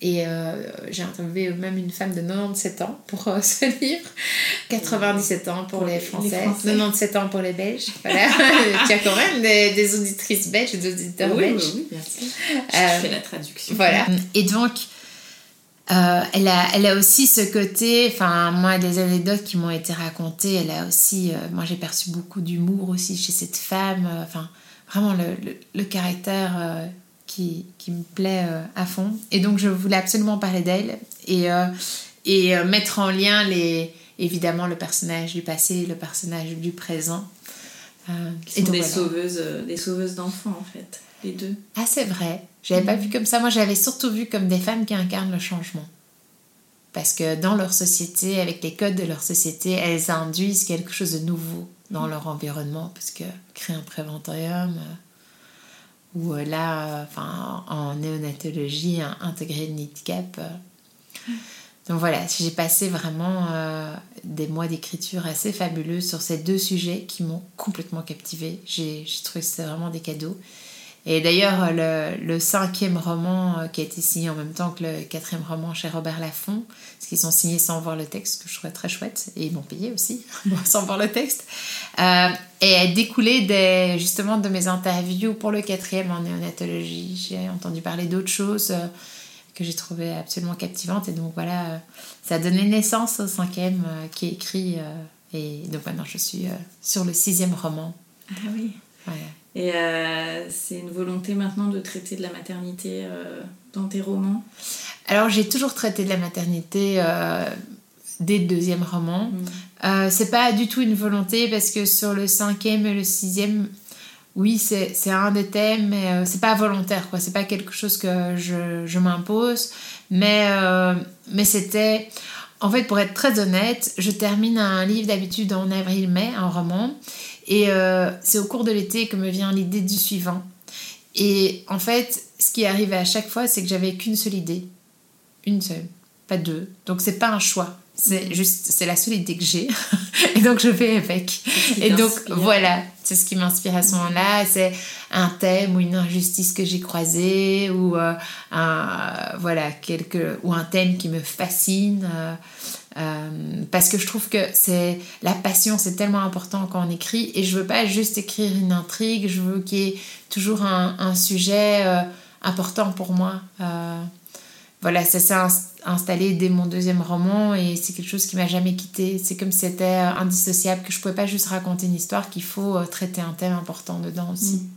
et euh, j'ai interviewé même une femme de 97 ans pour euh, ce livre. 97 ans pour, Pour les, Français, Français. 97 ans pour les Belges. Voilà. tu as quand même des, des auditrices belges, des auditeurs oui, belges. oui, oui, bien sûr. Euh, Je fais la traduction. Voilà. Et donc, Euh, elle, a, elle a aussi ce côté, enfin, moi, des anecdotes qui m'ont été racontées, elle a aussi, euh, moi j'ai perçu beaucoup d'humour aussi chez cette femme, euh, enfin, vraiment le, le, caractère qui, qui, me plaît à fond. Et donc je voulais absolument parler d'elle et, et mettre en lien les, évidemment le personnage du passé, le personnage du présent. qui sont des, sauveuses, des sauveuses d'enfants en fait, les deux. Ah c'est vrai, j'avais pas vu comme ça. Moi, j'avais surtout vu comme des femmes qui incarnent le changement. Parce que dans leur société, avec les codes de leur société, elles induisent quelque chose de nouveau dans leur environnement. Parce que créer un préventorium, euh, ou euh, là, en néonatologie, intégrer le handicap. Euh. Donc voilà, j'ai passé vraiment des mois d'écriture assez fabuleux sur ces deux sujets qui m'ont complètement captivée. J'ai trouvé que c'était vraiment des cadeaux. Et d'ailleurs, le, cinquième roman euh, qui a été signé en même temps que le quatrième roman chez Robert Laffont, parce qu'ils sont signés sans voir le texte, que je trouvais très chouette, et ils m'ont payé aussi, sans voir le texte, euh, et a découlé des, justement de mes interviews pour le quatrième en néonatologie. J'ai entendu parler d'autres choses euh, que j'ai trouvées absolument captivantes, et donc voilà, ça a donné naissance au cinquième qui est écrit, et donc maintenant je suis sur le sixième roman. Ah oui. Voilà. Et euh, c'est une volonté maintenant de traiter de la maternité euh, dans tes romans Alors j'ai toujours traité de la maternité euh, dès le deuxième roman. Mm. c'est pas du tout une volonté parce que sur le cinquième et le sixième, oui, c'est un des thèmes, mais c'est pas volontaire, quoi. C'est pas quelque chose que je, je m'impose. Mais, mais c'était. En fait, pour être très honnête, je termine un livre d'habitude en avril-mai, un roman. Et euh, c'est au cours de l'été que me vient l'idée du suivant. Et en fait, ce qui est arrivé à chaque fois, c'est que j'avais qu'une seule idée. Une seule, pas deux. Donc c'est pas un choix. C'est juste, c'est la seule idée que j'ai. et donc je vais avec. Et donc voilà, c'est ce qui m'inspire à ce moment-là. C'est un thème ou une injustice que j'ai croisée ou euh, un, voilà, quelque, ou un thème qui me fascine. Euh, parce que je trouve que c'est la passion, c'est tellement important quand on écrit. Et je veux pas juste écrire une intrigue, je veux qu'il y ait toujours un, un sujet euh, important pour moi. Euh, voilà, ça s'est installé dès mon deuxième roman et c'est quelque chose qui m'a jamais quitté. C'est comme si c'était indissociable, que je pouvais pas juste raconter une histoire, qu'il faut traiter un thème important dedans aussi. Mm.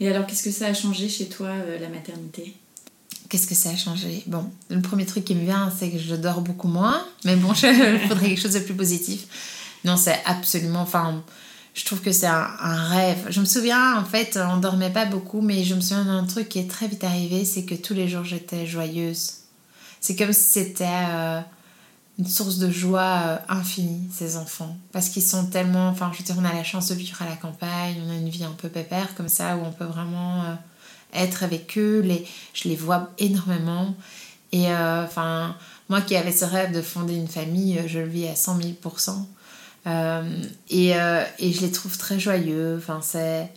Et alors, qu'est-ce que ça a changé chez toi, la maternité? Qu'est-ce que ça a changé? Bon, le premier truc qui me vient, c'est que je dors beaucoup moins. Mais bon, il faudrait quelque chose de plus positif. Non, c'est absolument. Enfin, je trouve que c'est un, rêve. Je me souviens, en fait, on dormait pas beaucoup, mais je me souviens d'un truc qui est très vite arrivé c'est que tous les jours, j'étais joyeuse. C'est comme si c'était euh, une source de joie euh, infinie, ces enfants. Parce qu'ils sont tellement. Enfin, je veux dire, on a la chance de vivre à la campagne, on a une vie un peu pépère comme ça, où on peut vraiment. Euh, être avec eux. Je les vois énormément. Et euh, enfin, moi qui avais ce rêve de fonder une famille, euh, je le vis à 100 000 euh, et, et, je les trouve très joyeux. Enfin, c'est,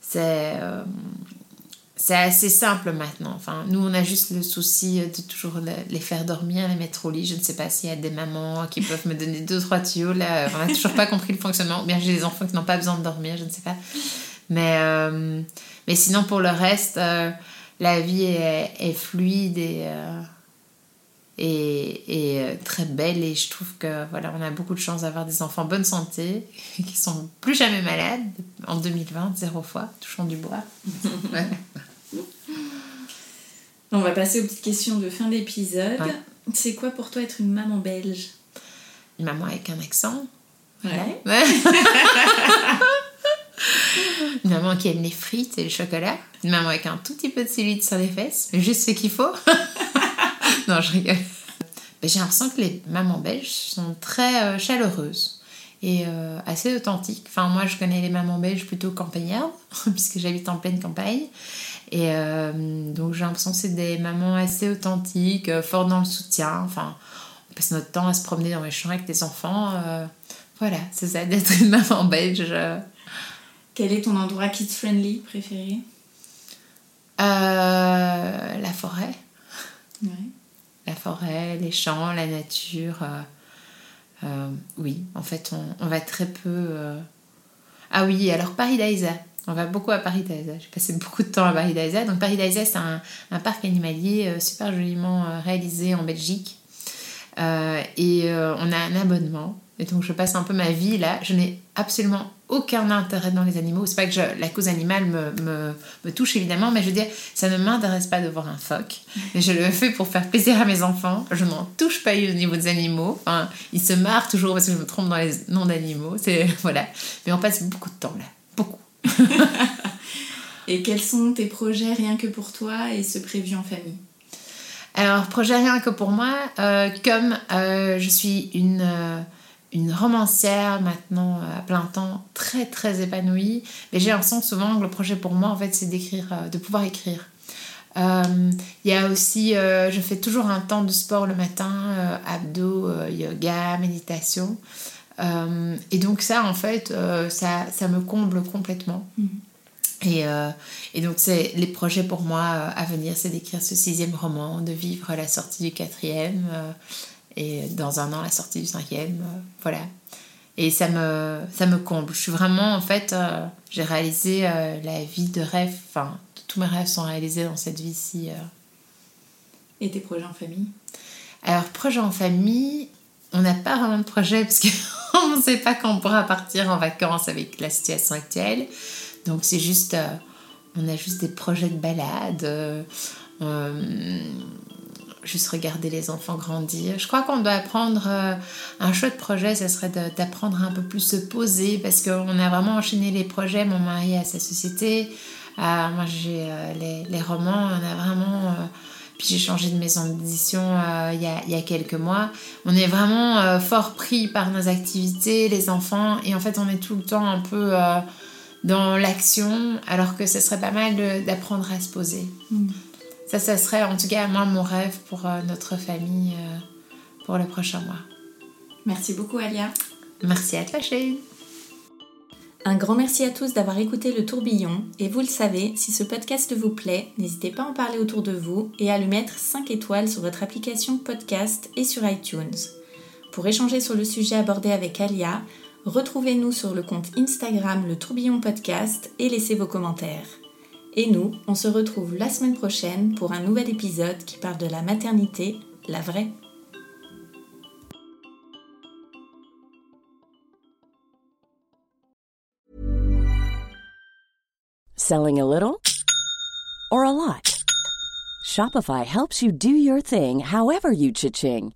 c'est, c'est assez simple maintenant. Enfin, nous, on a juste le souci de toujours les faire dormir, les mettre au lit. Je ne sais pas s'il y a des mamans qui peuvent me donner deux, trois tuyaux. Là, on n'a toujours pas compris le fonctionnement. Ou bien j'ai des enfants qui n'ont pas besoin de dormir, je ne sais pas. Mais, mais sinon, pour le reste, euh, la vie est, fluide et, euh, et, euh, très belle. Et je trouve que voilà, on a beaucoup de chance d'avoir des enfants en bonne santé, qui sont plus jamais malades. En 2020, zéro fois, touchant du bois. On va passer aux petites questions de fin d'épisode. C'est quoi pour toi être une maman belge? Une maman avec un accent? Ouais. Une maman qui aime les frites et le chocolat. Une maman avec un tout petit peu de cellulite sur les fesses, juste ce qu'il faut. non, je rigole. J'ai l'impression que les mamans belges sont très euh, chaleureuses et euh, assez authentiques. Enfin, moi, je connais les mamans belges plutôt campagnardes, puisque j'habite en pleine campagne. Et euh, donc, j'ai l'impression que c'est des mamans assez authentiques, fortes dans le soutien. Enfin, on passe notre temps à se promener dans les champs avec des enfants. voilà, c'est ça d'être une maman belge. Quel est ton endroit kids-friendly préféré? Euh, La forêt. La forêt, les champs, la nature. Euh, euh, oui, en fait, on, va très peu. Ah oui, alors Paris d'Aïsa. On va beaucoup à Paris d'Aisa. J'ai passé beaucoup de temps à Paris d'Aisa. Donc Paris d'Aisa, c'est un, un, parc animalier super joliment réalisé en Belgique. et on a un abonnement et donc je passe un peu ma vie là. Je n'ai absolument aucun intérêt dans les animaux. C'est pas que la cause animale me, me, me, touche évidemment, mais je veux dire, ça ne m'intéresse pas de voir un phoque. Et je le fais pour faire plaisir à mes enfants. Je n'en touche pas au niveau des animaux. Enfin, ils se marrent toujours parce que je me trompe dans les noms d'animaux. C'est voilà. Mais on passe beaucoup de temps là, beaucoup. et quels sont tes projets rien que pour toi et ce prévu en famille? Alors projet rien que pour moi, euh, comme euh, je suis une euh, une romancière maintenant euh, à plein temps, très très épanouie. Mais j'ai l'impression souvent que le projet pour moi, en fait, c'est d'écrire, euh, de pouvoir écrire. Euh, il y a aussi, je fais toujours un temps de sport le matin, abdos, yoga, méditation. et donc ça, en fait, ça, ça me comble complètement. Mm. Et, et, donc, c'est les projets pour moi à venir, c'est d'écrire ce sixième roman, de vivre la sortie du quatrième, et dans un an la sortie du cinquième, euh, voilà. Et ça me, ça me comble. Je suis vraiment, en fait, euh, j'ai réalisé euh, la vie de rêve, enfin, tous mes rêves sont réalisés dans cette vie-ci. Et tes projets en famille? Alors, projets en famille, on n'a pas vraiment de projet parce qu'on ne sait pas quand on pourra partir en vacances avec la situation actuelle. Donc, c'est juste, on a juste des projets de balade juste regarder les enfants grandir. Je crois qu'on doit apprendre euh, un chouette projet, ce serait d'apprendre un peu plus se poser parce qu'on a vraiment enchaîné les projets. Mon mari a sa société, euh, moi j'ai euh, les, romans, on a vraiment. puis j'ai changé de maison d'édition il y, a, y, a, quelques mois. On est vraiment fort pris par nos activités, les enfants, et en fait on est tout le temps un peu dans l'action, alors que ce serait pas mal d'apprendre à se poser. Mm. Ça, ça serait en tout cas moi mon rêve pour euh, notre famille euh, pour le prochain mois. Merci beaucoup Alia. Merci à toi Shane. Un grand merci à tous d'avoir écouté le tourbillon et vous le savez, si ce podcast vous plaît, n'hésitez pas à en parler autour de vous et à lui mettre 5 étoiles sur votre application podcast et sur iTunes. Pour échanger sur le sujet abordé avec Alia, retrouvez-nous sur le compte Instagram le tourbillon podcast et laissez vos commentaires. Et nous, on se retrouve la semaine prochaine pour un nouvel épisode qui parle de la maternité, la vraie. Selling a little or a lot? Shopify helps you do your thing however you cha-ching.